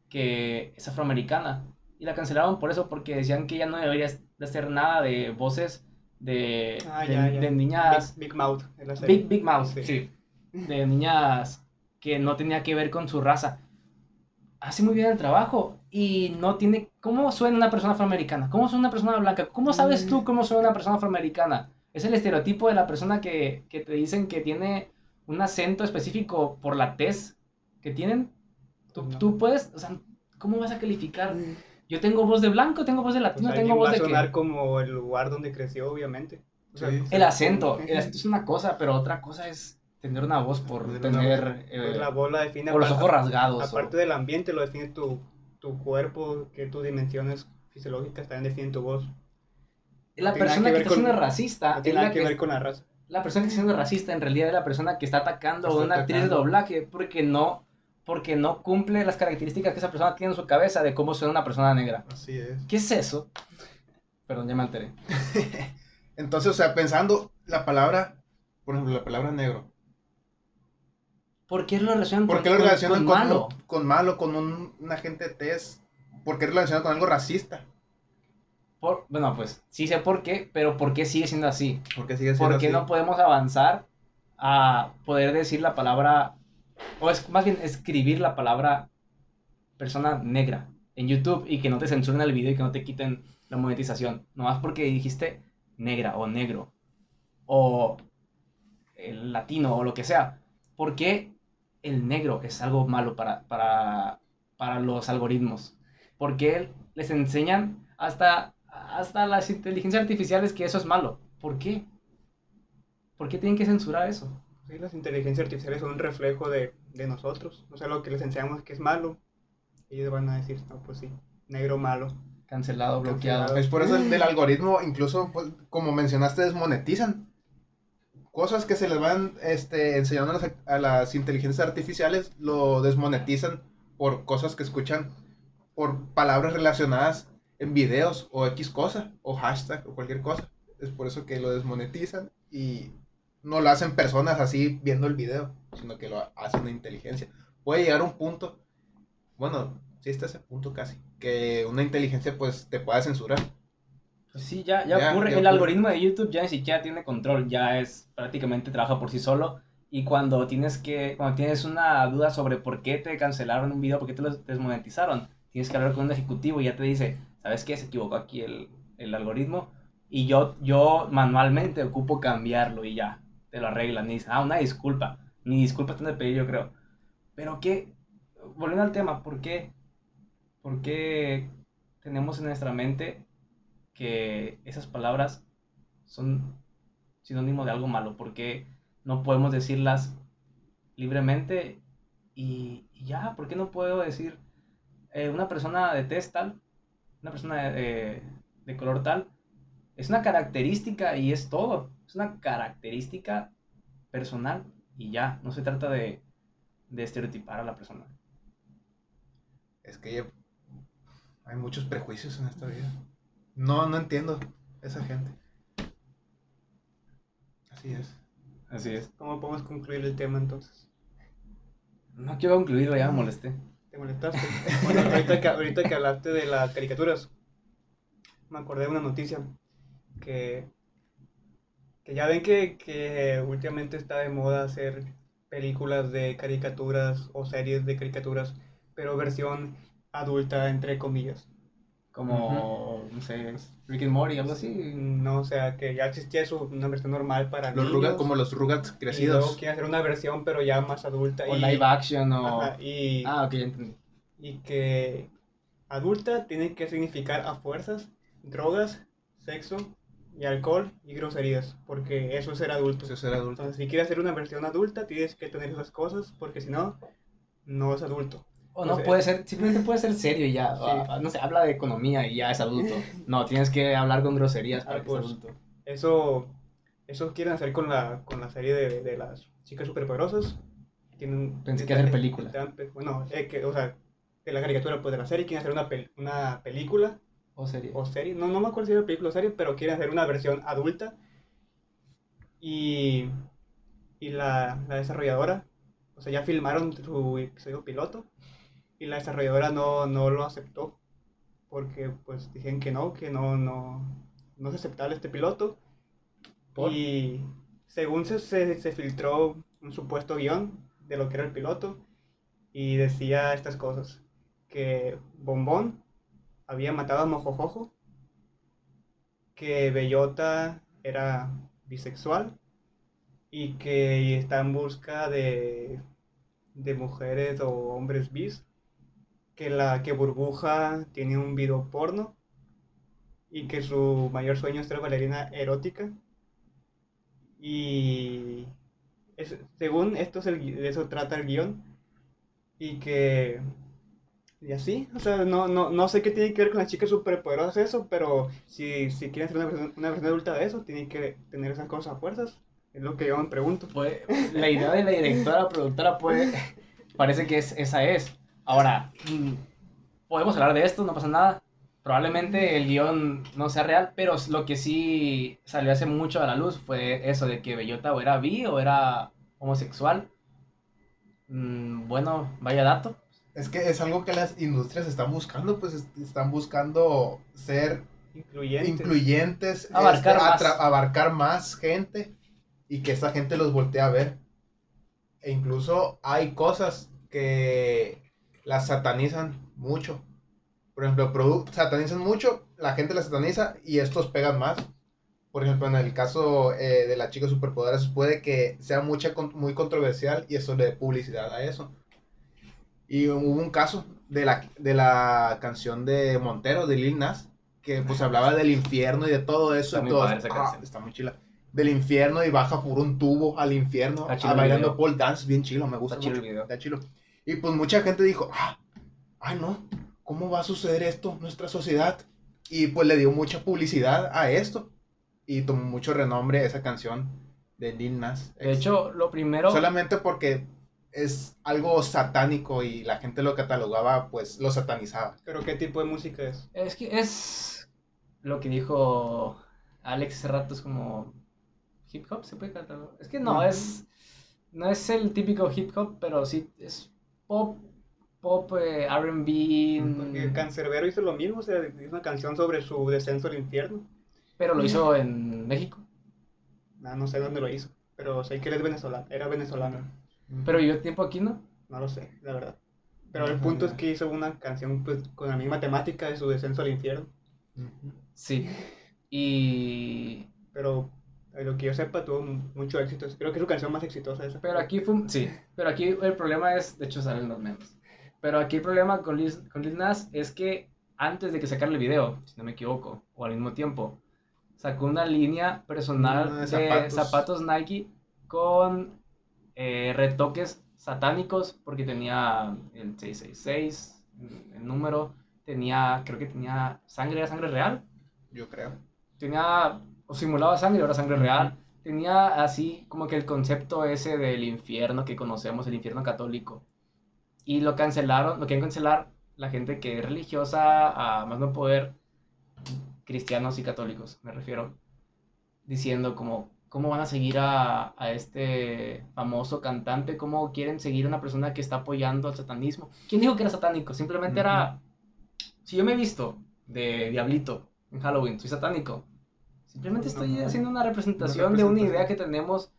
Speaker 1: que es afroamericana. Y la cancelaron por eso, porque decían que ella no debería de hacer nada de voces de,
Speaker 3: Ah,
Speaker 1: de,
Speaker 3: ya, ya.
Speaker 1: de niñas...
Speaker 3: Big, Big Mouth. en la serie.
Speaker 1: Big, Big Mouth,
Speaker 3: Sí.
Speaker 1: sí. De niñas que no tenía que ver con su raza. Hace muy bien el trabajo y no tiene... ¿Cómo suena una persona afroamericana? ¿Cómo suena una persona blanca? ¿Cómo sabes tú cómo suena una persona afroamericana? Es el estereotipo de la persona que, que te dicen que tiene un acento específico por la tez que tienen. Tú,
Speaker 3: No.
Speaker 1: tú puedes, o sea, ¿cómo vas a calificar? Yo tengo voz de blanco, tengo voz de latino, tengo voz
Speaker 3: va a
Speaker 1: de
Speaker 3: sonar
Speaker 1: qué.
Speaker 3: como el lugar donde creció, obviamente. O sea,
Speaker 2: Sí.
Speaker 1: El acento, el acento es una cosa, pero otra cosa es tener una voz por
Speaker 2: Tener
Speaker 1: tener...
Speaker 3: pues
Speaker 1: eh,
Speaker 3: la voz la define
Speaker 1: o los
Speaker 3: aparte-
Speaker 1: ojos rasgados. o-
Speaker 3: Aparte del ambiente, lo define tu, tu cuerpo, que tus dimensiones fisiológicas también definen tu voz.
Speaker 1: la
Speaker 3: no
Speaker 1: persona que, está
Speaker 3: con-
Speaker 1: siendo racista,
Speaker 3: No tiene
Speaker 1: la,
Speaker 3: nada que
Speaker 1: que,
Speaker 3: ver con la raza.
Speaker 1: la persona que está siendo racista en realidad es la persona que está atacando a una actriz de doblaje porque no, porque no cumple las características que esa persona tiene en su cabeza de cómo suena una persona negra.
Speaker 2: Así es.
Speaker 1: ¿Qué es eso? Perdón, ya me alteré. [laughs]
Speaker 2: Entonces, o sea, pensando la palabra, por ejemplo, la palabra negro.
Speaker 1: ¿Por qué lo relacionan
Speaker 2: ¿Por qué lo
Speaker 1: con-
Speaker 2: relacionan
Speaker 1: con
Speaker 2: con,
Speaker 1: malo?
Speaker 2: un- con malo, con un, un agente test? ¿Por qué lo relacionan con algo racista?
Speaker 1: Por- bueno, pues sí sé por qué, pero ¿por qué sigue siendo así?
Speaker 2: ¿Por qué sigue siendo
Speaker 1: ¿Por qué
Speaker 2: así?
Speaker 1: no podemos avanzar a poder decir la palabra, o es más bien escribir la palabra persona negra en YouTube y que no te censuren el video y que no te quiten la monetización? Nomás porque dijiste negra o negro o el latino o lo que sea. ¿Por qué el negro es algo malo para, para, para los algoritmos? ¿Por qué les enseñan hasta, hasta las inteligencias artificiales que eso es malo? ¿Por qué? ¿Por qué tienen que censurar eso?
Speaker 3: Sí, las inteligencias artificiales son un reflejo de, de nosotros. O sea, lo que les enseñamos que es malo, ellos van a decir, no, pues sí, negro malo.
Speaker 1: Cancelado, bloqueado.
Speaker 3: Cancelado.
Speaker 2: Es por eso el del algoritmo, incluso, pues, como mencionaste, desmonetizan. Cosas que se les van este, enseñando a las, a las inteligencias artificiales, lo desmonetizan por cosas que escuchan, por palabras relacionadas en videos o X cosa, o hashtag o cualquier cosa. Es por eso que lo desmonetizan y no lo hacen personas así viendo el video, sino que lo hace una inteligencia. Puede llegar a un punto, bueno, sí está ese punto casi, que una inteligencia pues te pueda censurar.
Speaker 1: Sí, ya, ya,
Speaker 2: Ya,
Speaker 1: ocurre.
Speaker 2: ya
Speaker 1: el
Speaker 2: ocurre.
Speaker 1: algoritmo de YouTube ya ni siquiera tiene control, ya es prácticamente trabaja por sí solo. Y cuando tienes que, cuando tienes una duda sobre por qué te cancelaron un video, por qué te lo desmonetizaron, tienes que hablar con un ejecutivo y ya te dice, ¿sabes qué? Se equivocó aquí el, el algoritmo. Y yo, yo manualmente ocupo cambiarlo y ya, te lo arreglan. Y dices, ah, una disculpa. Ni disculpa están de pedir, yo creo. Pero qué, volviendo al tema, ¿por qué? ¿Por qué tenemos en nuestra mente que esas palabras son sinónimo de algo malo, porque no podemos decirlas libremente y, ya, ¿por qué no puedo decir eh, una persona de tez tal, una persona de, de- de color tal? Es una característica y es todo, es una característica personal y ya, no se trata de, de estereotipar a la persona.
Speaker 2: Es que hay muchos prejuicios en esta vida. No, no entiendo esa gente. Así es.
Speaker 1: Así es.
Speaker 3: ¿Cómo podemos concluir el tema entonces?
Speaker 1: No quiero concluirlo, ya me molesté.
Speaker 3: ¿Te molestaste? Bueno, ahorita que, ahorita que hablaste de las caricaturas, me acordé de una noticia que Que ya ven que, que últimamente está de moda hacer películas de caricaturas o series de caricaturas, pero versión adulta, entre comillas.
Speaker 1: Como, no sé, Rick and Morty, algo así.
Speaker 3: No, o sea, que ya existía eso, una versión normal para
Speaker 2: Los
Speaker 3: niños.
Speaker 2: Como los Rugrats
Speaker 3: Y luego
Speaker 2: crecidos.
Speaker 3: quieren hacer una versión, pero ya más adulta.
Speaker 1: O
Speaker 3: y,
Speaker 1: live action o...
Speaker 3: Ajá, y,
Speaker 1: Ah, ok, entendí.
Speaker 3: y que adulta tiene que significar a fuerzas drogas, sexo y alcohol y groserías, porque eso es ser adulto.
Speaker 2: Eso es ser adulto.
Speaker 3: Entonces, si quieres hacer una versión adulta, tienes que tener esas cosas, porque si no, no es adulto.
Speaker 1: O no, puede ser, simplemente puede ser serio y ya.
Speaker 3: Sí.
Speaker 1: o, ah, no sé, habla de economía y ya es adulto. [laughs] No, tienes que hablar con groserías para
Speaker 3: Ah,
Speaker 1: que
Speaker 3: pues.
Speaker 1: adulto.
Speaker 3: Eso, eso quieren hacer con la, con la serie de, de las chicas superpoderosas. Tienen,
Speaker 1: Pensé que hacer película.
Speaker 3: Bueno, eh, que, o sea, de la caricatura, pues de la serie, quieren hacer una, pel- una película
Speaker 1: O serio.
Speaker 3: o serie. No, no me acuerdo si era película o serie, pero quieren hacer una versión adulta. Y, y la, la desarrolladora, o sea, ya filmaron su episodio piloto y la desarrolladora no, no lo aceptó porque pues dijeron que no, que no, no, no es aceptable este piloto.
Speaker 1: ¿Por?
Speaker 3: Y según se, se, se filtró un supuesto guion de lo que era el piloto y decía estas cosas, que Bombón había matado a Mojojojo, que Bellota era bisexual y que está en busca de, de mujeres o hombres bis, que la que Burbuja tiene un video porno y que su mayor sueño es ser bailarina erótica. Y es- según esto es el, eso trata el guion y que y así, o sea, no, no, no sé qué tiene que ver con las chicas superpoderosas eso, pero si, si quieren hacer una versión, una versión adulta de eso, tienen que tener esas cosas a fuerzas, es lo que yo me pregunto.
Speaker 1: Puede- la idea de la directora, productora, puede, parece que es, esa es. Ahora, mm, podemos hablar de esto, no pasa nada. Probablemente el guion no sea real, pero lo que sí salió hace mucho a la luz fue eso de que Bellota o era bi o era homosexual. Mm, bueno, vaya dato.
Speaker 2: Es que es algo que las industrias están buscando, pues est- están buscando ser
Speaker 3: Incluyentes.
Speaker 2: incluyentes,
Speaker 1: Abarcar
Speaker 2: este,
Speaker 1: más.
Speaker 2: abarcar más gente y que esa gente los voltee a ver. E incluso hay cosas que las satanizan mucho. Por ejemplo, satanizan mucho, la gente las sataniza y estos pegan más. Por ejemplo, en el caso eh, de la chica superpoderosa puede que sea mucha, con- muy controversial y eso le dé publicidad a eso. Y hubo un caso de la, de la canción de Montero, de Lil Nas, que pues hablaba del infierno y de todo eso.
Speaker 1: Está
Speaker 2: y
Speaker 1: muy padre esa
Speaker 2: "Ah,
Speaker 1: canción".
Speaker 2: está muy chila. Del infierno y baja por un tubo al infierno, ah,
Speaker 1: el
Speaker 2: bailando pole dance, bien chilo, me gusta
Speaker 1: Está el
Speaker 2: mucho.
Speaker 1: video.
Speaker 2: Está chilo. Y pues mucha gente dijo, ah, ay no, ¿cómo va a suceder esto en nuestra sociedad? Y pues le dio mucha publicidad a esto. Y tomó mucho renombre esa canción de Lil Nas.
Speaker 1: De hecho, lo primero...
Speaker 2: Solamente porque es algo satánico y la gente lo catalogaba, pues lo satanizaba.
Speaker 3: Pero ¿qué tipo de música es?
Speaker 1: Es que es lo que dijo Alex hace rato, es como hip hop, se puede catalogar. Es que no, es no es el típico hip hop, pero sí es pop, pop, eh, R&B,
Speaker 3: Porque
Speaker 1: mm,
Speaker 3: Cancerbero hizo lo mismo, o sea, hizo una canción sobre su descenso al infierno.
Speaker 1: pero lo hizo en México.
Speaker 3: Ah, no sé dónde lo hizo, pero sé que él es venezolano, era venezolano.
Speaker 1: Pero vivió tiempo aquí, ¿no?
Speaker 3: No lo sé, la verdad. Pero el punto es que hizo una canción pues, con la misma temática de su descenso al infierno.
Speaker 1: Sí. Y
Speaker 3: Pero lo que yo sepa, tuvo mu- mucho éxito. Creo que es su canción más exitosa esa.
Speaker 1: Pero aquí fue, sí, pero aquí el problema es, de hecho salen los memes, pero aquí el problema con Lil, con Lil Nas es que antes de que sacara el video, si no me equivoco, o al mismo tiempo, sacó una línea personal de
Speaker 2: de
Speaker 1: zapatos.
Speaker 2: zapatos.
Speaker 1: Nike con eh, retoques satánicos, porque tenía el 666, el número, tenía, creo que tenía sangre, era sangre real,
Speaker 2: Yo creo.
Speaker 1: tenía o simulaba sangre, ahora sangre real. Tenía así como que el concepto ese del infierno que conocemos, el infierno católico. Y lo cancelaron, lo quieren cancelar la gente que es religiosa, a más no poder, cristianos y católicos, me refiero, diciendo como, ¿cómo van a seguir a, a este famoso cantante? ¿Cómo quieren seguir a una persona que está apoyando al satanismo? ¿Quién dijo que era satánico? Simplemente era, si yo me he visto de diablito en Halloween, soy satánico. Simplemente estoy
Speaker 3: no.
Speaker 1: haciendo una representación de una idea que tenemos,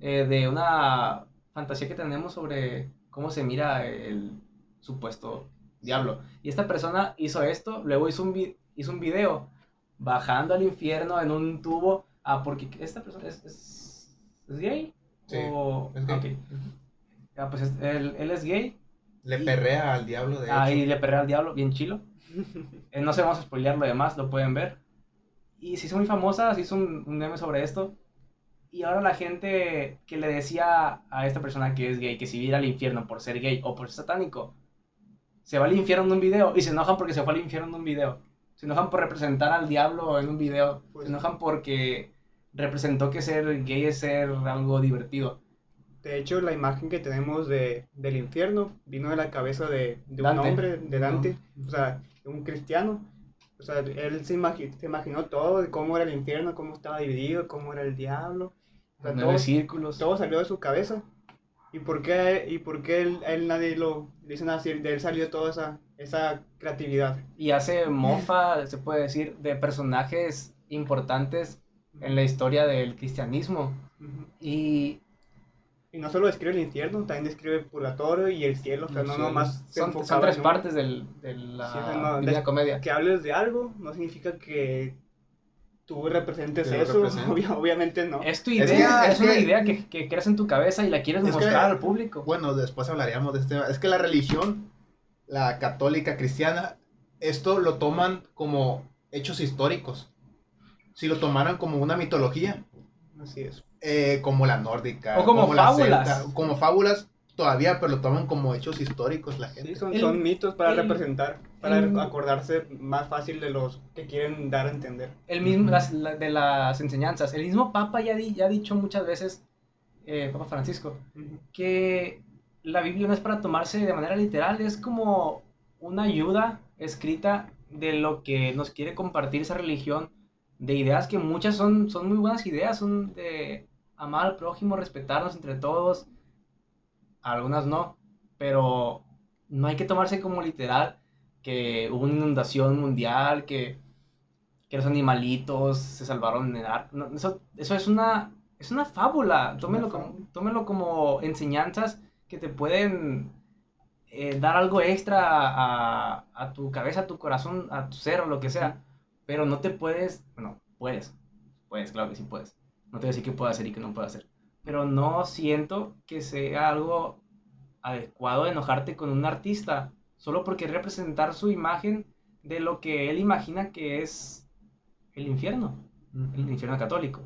Speaker 1: eh, de una fantasía que tenemos sobre cómo se mira el supuesto diablo. Y esta persona hizo esto, luego hizo un, vi- hizo un video bajando al infierno en un tubo. Ah, porque esta persona es, es, ¿es gay.
Speaker 2: Sí,
Speaker 1: O-
Speaker 2: es gay.
Speaker 1: Ah, pues es- él, él es gay.
Speaker 2: Le perrea al diablo de
Speaker 1: Ah,
Speaker 2: hecho.
Speaker 1: y le perrea al diablo, bien chilo. [laughs] Eh, no se vamos a spoilear lo demás, lo pueden ver. Y se hizo muy famosa, se hizo un, un meme sobre esto. Y ahora la gente que le decía a esta persona que es gay, que si viera al infierno por ser gay o por ser satánico, se va al infierno en un video y se enojan porque se fue al infierno en un video. Se enojan por representar al diablo en un video.
Speaker 3: Pues-
Speaker 1: se enojan porque representó que ser gay es ser algo divertido.
Speaker 3: De hecho, la imagen que tenemos de, del infierno vino de la cabeza de, de un hombre, de Dante, o sea, un cristiano. O sea, él se, imagi- se imaginó todo, de cómo era el infierno, cómo estaba dividido, cómo era el diablo. O sea, todo,
Speaker 1: círculos.
Speaker 3: todo salió de su cabeza. ¿Y por qué, y por qué él, él nadie lo dicen así? De él salió toda esa, esa creatividad.
Speaker 1: y hace mofa, se puede decir, de personajes importantes en la historia del cristianismo. Y
Speaker 3: Y no solo describe el infierno, también describe el purgatorio y el cielo. O sea, no
Speaker 2: cielo.
Speaker 3: nomás se
Speaker 1: son, tres
Speaker 3: en
Speaker 1: partes del, de la
Speaker 3: Sí, no,
Speaker 1: Comedia.
Speaker 3: Que hables de algo no significa que tú representes
Speaker 2: Que
Speaker 3: eso. obvia- obviamente no.
Speaker 1: Es tu
Speaker 2: Es que-
Speaker 1: idea, es,
Speaker 2: es
Speaker 1: una
Speaker 2: que-
Speaker 1: idea que, que creas en tu cabeza y la quieres mostrar al público.
Speaker 2: Bueno, después hablaríamos de este tema. Es que la religión, la católica cristiana, esto lo toman como hechos históricos. Si lo tomaran como una mitología,
Speaker 3: Así es.
Speaker 2: eh, como la nórdica,
Speaker 1: O como
Speaker 2: la
Speaker 1: fábulas.
Speaker 2: celta, como fábulas todavía, pero lo toman como hechos históricos la gente.
Speaker 3: Sí, son,
Speaker 1: El-
Speaker 3: son mitos para
Speaker 1: el-
Speaker 3: representar, para
Speaker 1: el-
Speaker 3: acordarse más fácil de los que quieren dar a entender.
Speaker 1: El mismo, las- la- de las enseñanzas. El mismo Papa ya, di- ya ha dicho muchas veces, eh, Papa Francisco, que la Biblia no es para tomarse de manera literal, es como una ayuda escrita de lo que nos quiere compartir esa religión, de ideas que muchas son, son muy buenas ideas, son de amar al prójimo, respetarnos entre todos, algunas no, pero no hay que tomarse como literal que hubo una inundación mundial, que, que los animalitos se salvaron en el arco. No, eso, eso es una, es una fábula, tómelo, como, tómelo como enseñanzas que te pueden eh, dar algo extra a, a tu cabeza, a tu corazón, a tu ser o lo que sea. Pero no te puedes, bueno, puedes, puedes, claro que sí puedes. No te voy a decir que puedo hacer y que no puedo hacer. Pero no siento que sea algo adecuado enojarte con un artista solo porque representar su imagen de lo que él imagina que es el infierno, el infierno católico.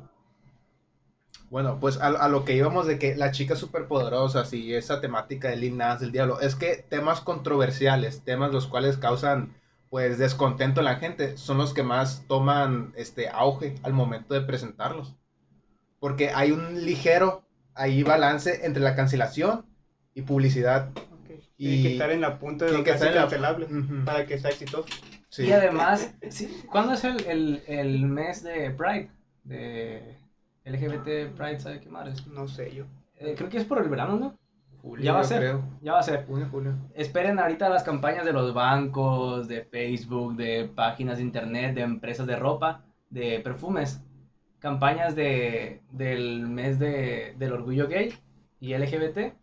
Speaker 2: Bueno, pues a, a lo que íbamos de que la chica superpoderosa, y esa temática del Lil Nas, del diablo, es que temas controversiales, temas los cuales causan pues descontento en la gente, son los que más toman este auge al momento de presentarlos. Porque hay un ligero ahí balance entre la cancelación y publicidad. Y-
Speaker 3: Tiene que estar en la punta de
Speaker 2: Tiene
Speaker 3: lo
Speaker 2: que estar en la- Ujú.
Speaker 3: para que sea exitoso.
Speaker 2: Sí.
Speaker 1: Y además, [laughs] sí, ¿cuándo es el, el, el mes de Pride? De LGBT Pride, ¿sabe qué madres?
Speaker 3: No sé yo.
Speaker 1: Eh, creo que es por el verano, ¿no?
Speaker 2: Julio,
Speaker 1: Ya va a ser.
Speaker 2: creo.
Speaker 1: Ya va a ser.
Speaker 2: Junio, julio.
Speaker 1: Esperen ahorita las campañas de los bancos, de Facebook, de páginas de internet, de empresas de ropa, de perfumes. Campañas de, del mes de, del orgullo gay y LGBT.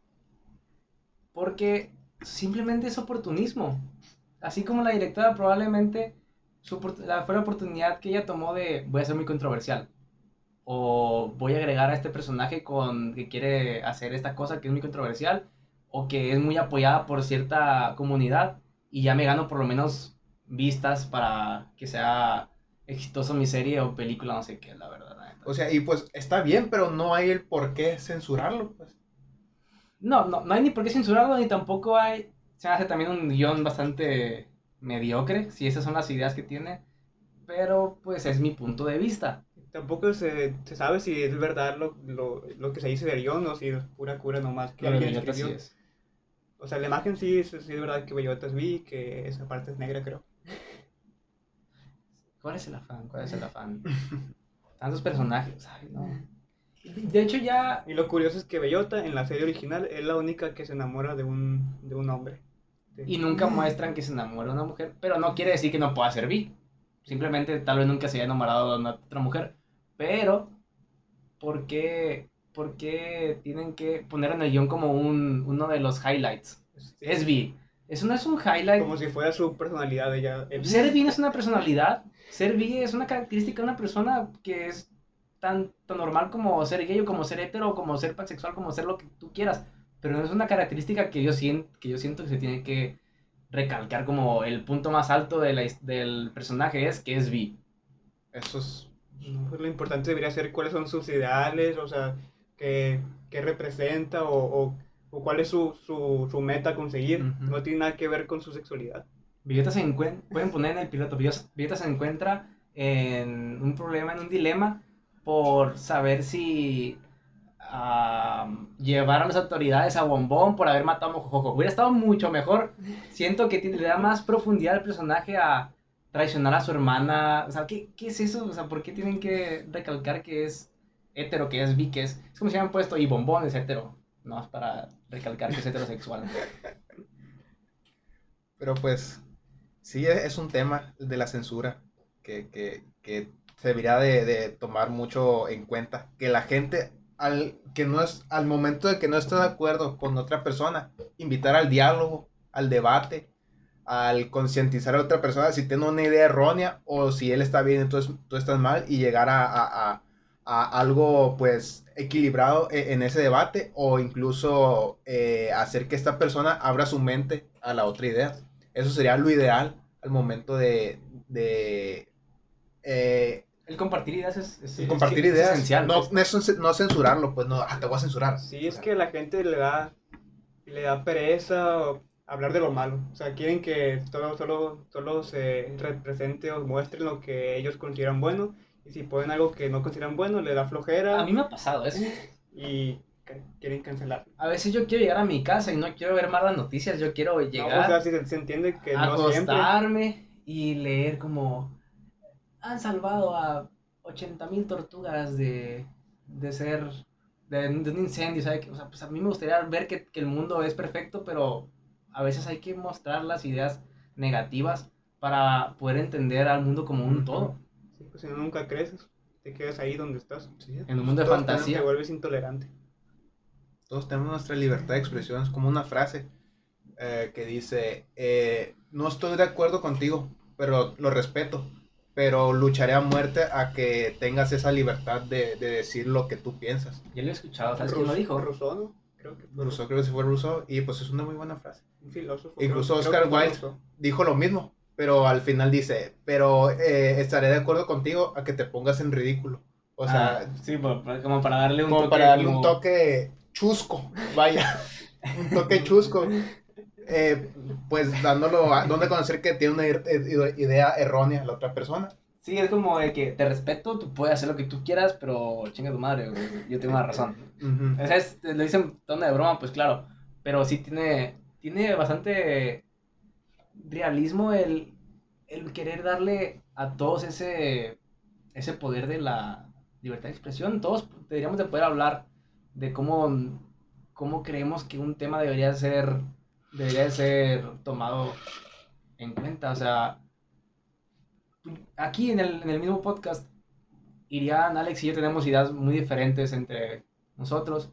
Speaker 1: Porque simplemente es oportunismo. Así como la directora probablemente su, la, fue la oportunidad que ella tomó de voy a ser muy controversial. O voy a agregar a este personaje con que quiere hacer esta cosa que es muy controversial o que es muy apoyada por cierta comunidad y ya me gano por lo menos vistas para que sea exitoso mi serie o película, no sé qué, la verdad. la.
Speaker 2: O sea, y pues está bien, pero no hay el por qué censurarlo. Pues.
Speaker 1: no, no, no hay ni por qué censurarlo, ni tampoco hay, se hace también un guion bastante mediocre, si esas son las ideas que tiene, pero pues es mi punto de vista.
Speaker 3: Tampoco se, se sabe si es verdad lo, lo, lo que se dice del guion o si es pura cura nomás que alguien
Speaker 1: Bellota sí
Speaker 3: escribió.
Speaker 1: es.
Speaker 3: O sea, la imagen sí, es- sí es verdad que Bellota es vi, que esa parte es negra, creo.
Speaker 1: ¿Cuál es el afán? ¿Cuál es el afán? Tantos personajes, ay no. De hecho ya
Speaker 3: Y lo curioso es que Bellota en la serie original es la única que se enamora de un, de un hombre. De-
Speaker 1: Y nunca muestran que se enamora de una mujer, pero no quiere decir que no pueda ser bi. Simplemente tal vez nunca se haya enamorado de una otra mujer. Pero, ¿por qué, por qué tienen que poner en el guion como un, uno de los highlights? Es bi. Eso no es un highlight.
Speaker 3: Como si fuera su personalidad ella.
Speaker 1: Ser bi no es una personalidad. Ser bi es una característica de una persona que es tan, tan normal como ser gay o como ser hetero o como ser pansexual, como ser lo que tú quieras. Pero no es una característica que yo, siento, que yo siento que se tiene que recalcar como el punto más alto de la, del personaje es que es bi.
Speaker 2: Eso es...
Speaker 3: Pues lo importante debería ser cuáles son sus ideales, o sea, qué, qué representa o, o, o, cuál es su, su, su meta a conseguir. Uh -huh. No tiene nada que ver con su sexualidad.
Speaker 1: Villeta se encuentra, pueden poner en el piloto, Villeta se encuentra en un problema, en un dilema, por saber si uh, llevar a las autoridades a Bombón por haber matado a Mojojojo. Hubiera estado mucho mejor. Siento que le da más profundidad al personaje a traicionar a su hermana. O sea, ¿qué, qué es eso? O sea, ¿por qué tienen que recalcar que es hetero, que es bi, que es... Es como si hubieran puesto y Bombón es hetero. No, es para recalcar que es heterosexual. [laughs]
Speaker 2: Pero pues, sí es un tema de la censura que, que, que debería de, de, tomar mucho en cuenta. Que la gente, al, que no es, al momento de que no esté de acuerdo con otra persona, invitar al diálogo, al debate, al concientizar a otra persona si tiene una idea errónea o si él está bien, entonces tú estás mal y llegar a, a, a, a algo pues equilibrado e, en ese debate o incluso eh, hacer que esta persona abra su mente a la otra idea. Eso sería lo ideal al momento de, de eh,
Speaker 1: el compartir ideas es, es,
Speaker 2: el compartir
Speaker 1: es,
Speaker 2: ideas,
Speaker 1: esencial.
Speaker 2: No,
Speaker 1: pues.
Speaker 2: no, censurarlo, pues no, ah, te voy a censurar.
Speaker 3: Sí, es que la gente le da, le da pereza hablar de lo malo. O sea, quieren que solo, solo, solo se represente o muestre lo que ellos consideran bueno. Y si ponen algo que no consideran bueno, le da flojera.
Speaker 1: A mí me ha pasado eso.
Speaker 3: Y quieren cancelar.
Speaker 1: A veces yo quiero llegar a mi casa y no quiero ver malas noticias, yo quiero llegar.
Speaker 3: No, o sea, se, se entiende que no
Speaker 1: acostarme
Speaker 3: siempre.
Speaker 1: y leer como han salvado a 80 mil tortugas de, de ser de, de, un incendio, ¿sabes? O sea, pues a mí me gustaría ver que, que, el mundo es perfecto, pero a veces hay que mostrar las ideas negativas para poder entender al mundo como un todo.
Speaker 3: Sí, pues si no nunca creces, te quedas ahí donde estás. Sí,
Speaker 1: en un mundo de fantasía.
Speaker 3: Te vuelves intolerante.
Speaker 2: Todos tenemos nuestra libertad de expresión, es como una frase eh, que dice, eh, no estoy de acuerdo contigo, pero lo respeto pero lucharé a muerte a que tengas esa libertad de, de decir lo que tú piensas.
Speaker 1: Ya lo he escuchado, ¿sabes quién lo dijo?
Speaker 3: Rousseau, ¿no? Creo que fue
Speaker 2: Rousseau, creo que fue Rousseau, y pues es una muy buena frase.
Speaker 3: Un filósofo.
Speaker 2: Incluso Oscar Wilde dijo lo mismo, pero al final dice, pero eh, estaré de acuerdo contigo a que te pongas en ridículo. O sea,
Speaker 1: ah, sí, como para darle un
Speaker 2: como
Speaker 1: toque.
Speaker 2: para darle como... un toque chusco, vaya, un toque chusco. Eh, pues dándolo a, donde conocer que tiene una idea errónea la otra persona.
Speaker 1: Sí, es como de que te respeto, tú puedes hacer lo que tú quieras, pero chinga tu madre, güey, yo tengo una razón. Uh -huh. o sea, es, lo dicen tono de broma, pues claro, pero sí tiene, tiene bastante realismo el, el querer darle a todos ese, ese poder de la libertad de expresión. Todos deberíamos de poder hablar de cómo, cómo creemos que un tema debería ser, debería ser tomado en cuenta, o sea aquí en el, mismo podcast, Irian, Alex y yo tenemos ideas muy diferentes entre nosotros.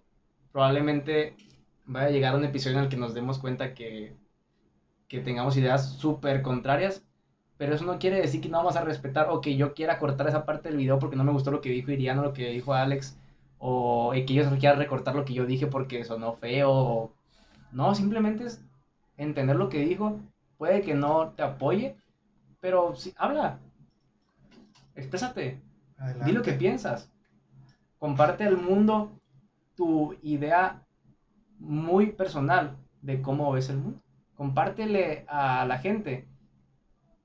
Speaker 1: Probablemente vaya a llegar un episodio en el que nos demos cuenta que, que tengamos ideas súper contrarias, pero eso no quiere decir que no vamos a respetar o que yo quiera cortar esa parte del video porque no me gustó lo que dijo Irian o lo que dijo Alex, o que ellos quieran recortar lo que yo dije porque sonó feo. No, simplemente es entender lo que dijo. Puede que no te apoye, pero sí, habla. Exprésate. Adelante. Di lo que piensas. Comparte al mundo tu idea muy personal de cómo ves el mundo. Compártele a la gente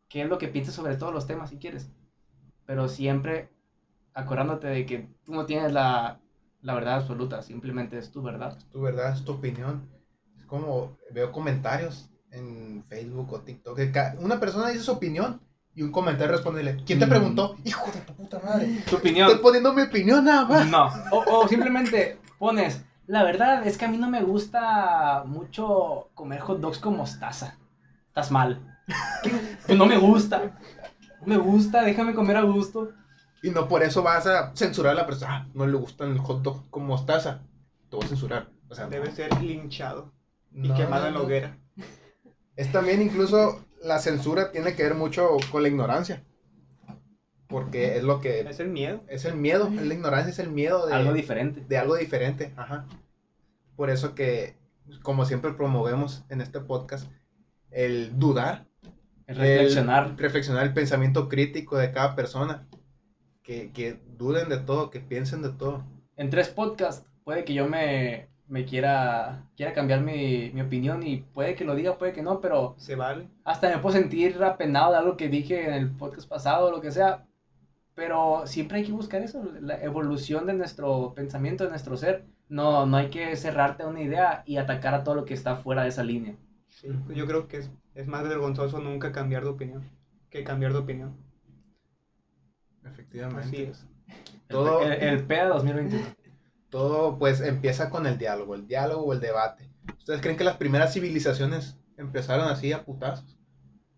Speaker 1: qué es lo que piensas sobre todos los temas si quieres. Pero siempre acordándote de que tú no tienes la, la verdad absoluta, simplemente es tu verdad.
Speaker 2: Es tu verdad, es tu opinión. Es como veo comentarios en Facebook o TikTok. Que una persona dice su opinión y un comentario responde, ¿quién te preguntó? Mm. Hijo de tu puta madre.
Speaker 1: Tu opinión.
Speaker 2: Estoy poniendo mi opinión nada más.
Speaker 1: No. O, o, simplemente pones, la verdad es que a mí no me gusta mucho comer hot dogs con mostaza. Estás mal. Pues [laughs] no me gusta. No me gusta, déjame comer a gusto.
Speaker 2: Y no por eso vas a censurar a la persona. Ah, no le gustan el hot dog con mostaza. Te voy a censurar. O sea,
Speaker 3: Debe
Speaker 2: no.
Speaker 3: ser linchado y
Speaker 2: No,
Speaker 3: quemado
Speaker 2: no,
Speaker 3: en la
Speaker 2: no.
Speaker 3: hoguera.
Speaker 2: Es también incluso la censura tiene que ver mucho con la ignorancia. Porque es lo que
Speaker 3: Es el miedo.
Speaker 2: es el miedo, es la ignorancia, es el miedo de
Speaker 1: Algo diferente.
Speaker 2: de algo diferente, ajá. Por eso que como siempre promovemos en este podcast el dudar,
Speaker 1: El reflexionar.
Speaker 2: el reflexionar el pensamiento crítico de cada persona, que, que duden de todo, que piensen de todo.
Speaker 1: En tres podcasts puede que yo me, me quiera, quiera cambiar mi, mi opinión y puede que lo diga, puede que no, pero
Speaker 3: Se vale.
Speaker 1: hasta me puedo sentir apenado de algo que dije en el podcast pasado o lo que sea. Pero siempre hay que buscar eso, la evolución de nuestro pensamiento, de nuestro ser. No, no hay que cerrarte a una idea y atacar a todo lo que está fuera de esa línea.
Speaker 3: Sí, yo creo que es, es más vergonzoso nunca cambiar de opinión que cambiar de opinión.
Speaker 2: Efectivamente.
Speaker 3: Así es.
Speaker 2: Todo-
Speaker 1: El, el, el PEA 2021.
Speaker 2: Todo pues empieza con el diálogo, el diálogo o el debate. ¿Ustedes creen que las primeras civilizaciones empezaron así a putazos?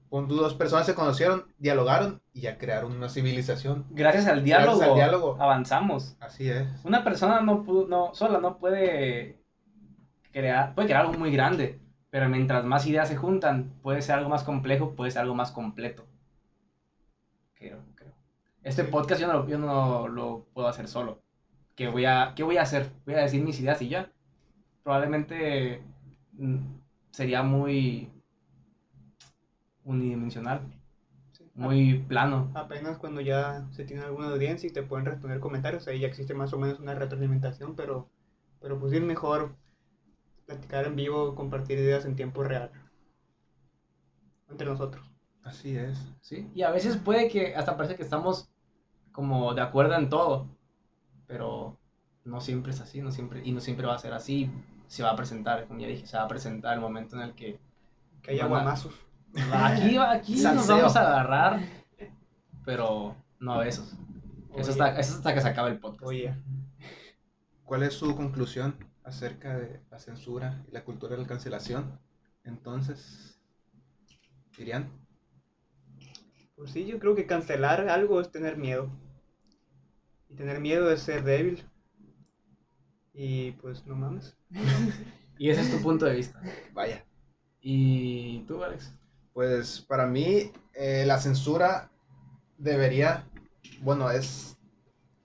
Speaker 2: Cuando dos personas se conocieron, dialogaron y ya crearon una civilización.
Speaker 1: Gracias al diálogo,
Speaker 2: Gracias al diálogo.
Speaker 1: avanzamos.
Speaker 2: Así es.
Speaker 1: Una persona no, pudo, no sola no puede crear, puede crear algo muy grande, pero mientras más ideas se juntan, puede ser algo más complejo, puede ser algo más completo. Creo, creo. Este
Speaker 3: Sí.
Speaker 1: podcast yo no, yo no lo puedo hacer solo. ¿Qué voy, a, ¿Qué voy a hacer? Voy a decir mis ideas y ya. Probablemente mm, sería muy unidimensional,
Speaker 3: Sí.
Speaker 1: muy plano.
Speaker 3: Apenas cuando ya se tiene alguna audiencia y te pueden responder comentarios, ahí ya existe más o menos una retroalimentación, pero, pero pues sí es mejor platicar en vivo, compartir ideas en tiempo real. Entre nosotros.
Speaker 2: Así es.
Speaker 1: ¿sí? Y a veces puede que hasta parece que estamos como de acuerdo en todo, pero no siempre es así, no siempre, y no siempre va a ser así. Se va a presentar, como ya dije, se va a presentar el momento en el que
Speaker 3: Que haya guamazos.
Speaker 1: aquí, aquí [laughs] nos vamos a agarrar, pero no a besos. Eso hasta, eso hasta que se acabe el podcast.
Speaker 3: Oye,
Speaker 2: ¿Cuál es su conclusión acerca de la censura y la cultura de la cancelación? Entonces, dirían,
Speaker 3: pues sí, yo creo que cancelar algo es tener miedo. Y tener miedo es ser débil. Y pues no mames. [laughs]
Speaker 1: Y ese es tu punto de vista.
Speaker 2: vaya,
Speaker 1: ¿Y tú, Alex?
Speaker 2: pues para mí eh, la censura debería, bueno, es,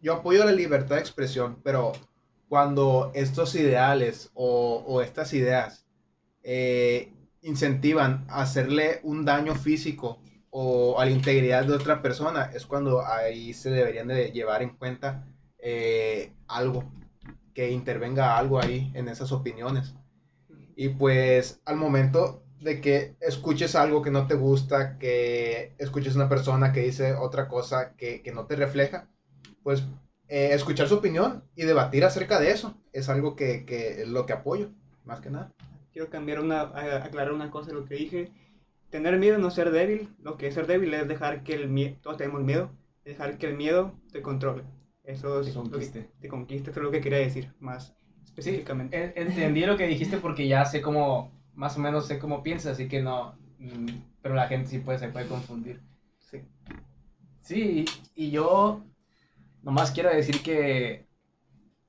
Speaker 2: yo apoyo la libertad de expresión, pero cuando estos ideales o, o estas ideas eh, incentivan a hacerle un daño físico o a la integridad de otra persona, es cuando ahí se deberían de llevar en cuenta eh, algo, que intervenga algo ahí en esas opiniones. Y pues al momento de que escuches algo que no te gusta, que escuches una persona que dice otra cosa que, que no te refleja, pues eh, escuchar su opinión y debatir acerca de eso es algo que, que es lo que apoyo, más que nada.
Speaker 3: Quiero cambiar una, aclarar una cosa de lo que dije. Tener miedo no ser débil. Lo que es ser débil es dejar que el miedo, todos tenemos miedo, dejar que el miedo te controle. Eso es
Speaker 1: Te
Speaker 3: lo que-
Speaker 1: conquiste.
Speaker 3: te conquiste, eso es lo que quería decir más específicamente.
Speaker 1: en- entendí lo que dijiste porque ya sé cómo, más o menos sé cómo piensas, así que no, mm, pero la gente sí puede, se puede confundir.
Speaker 3: Sí.
Speaker 1: Sí, y, y yo nomás quiero decir que,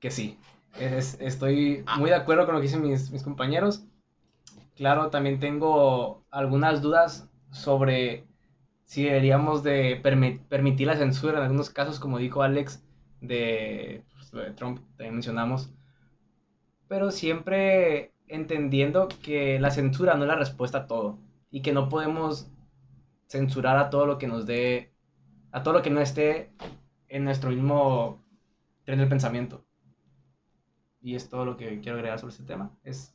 Speaker 1: que sí, es- estoy muy de acuerdo con lo que dicen mis, mis compañeros. Claro, también tengo algunas dudas sobre si deberíamos de permi- permitir la censura en algunos casos, como dijo Alex, de, pues, de Trump, también mencionamos pero siempre entendiendo que la censura no es la respuesta a todo y que no podemos censurar a todo lo que nos dé, a todo lo que no esté en nuestro mismo tren del pensamiento. Y es todo lo que quiero agregar sobre este tema. Es,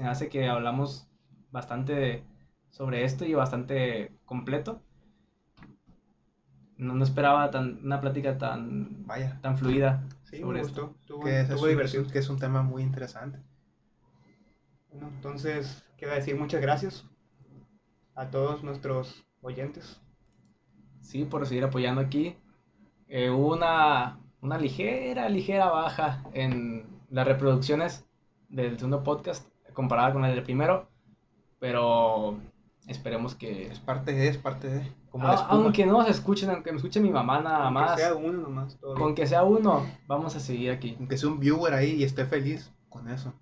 Speaker 1: se me hace que hablamos bastante de- sobre esto y bastante completo. No, no esperaba tan, una plática tan,
Speaker 2: Vaya,
Speaker 1: tan fluida.
Speaker 3: Sí,
Speaker 1: sobre
Speaker 3: me
Speaker 1: esto.
Speaker 2: que es,
Speaker 3: divertido.
Speaker 2: que es un tema muy interesante.
Speaker 3: Bueno, entonces, queda decir muchas gracias a todos nuestros oyentes.
Speaker 1: Sí, por seguir apoyando aquí. Eh, hubo una, una ligera, ligera baja en las reproducciones del segundo podcast comparada con el del primero, pero esperemos que
Speaker 2: Es parte de, es parte de. Como la
Speaker 1: A-
Speaker 2: espuma.
Speaker 1: aunque no nos escuchen, aunque me escuche mi mamá nada
Speaker 3: Aunque
Speaker 1: más,
Speaker 3: sea uno nomás. todo bien.
Speaker 1: con que sea uno, vamos a seguir aquí.
Speaker 2: Aunque sea un viewer ahí y esté feliz con eso.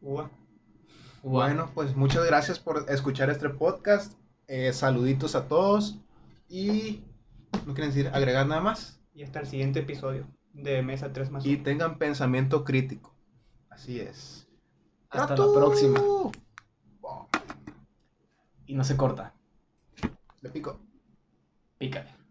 Speaker 3: Ua.
Speaker 2: Bueno, pues muchas gracias por escuchar este podcast. Eh, saluditos a todos. Y no quieren decir agregar nada más.
Speaker 3: Y hasta el siguiente episodio de Mesa 3 más
Speaker 2: Y
Speaker 3: 1.
Speaker 2: tengan pensamiento crítico. Así es.
Speaker 1: Hasta la próxima. Y no se corta.
Speaker 2: Le pico.
Speaker 1: Pícale.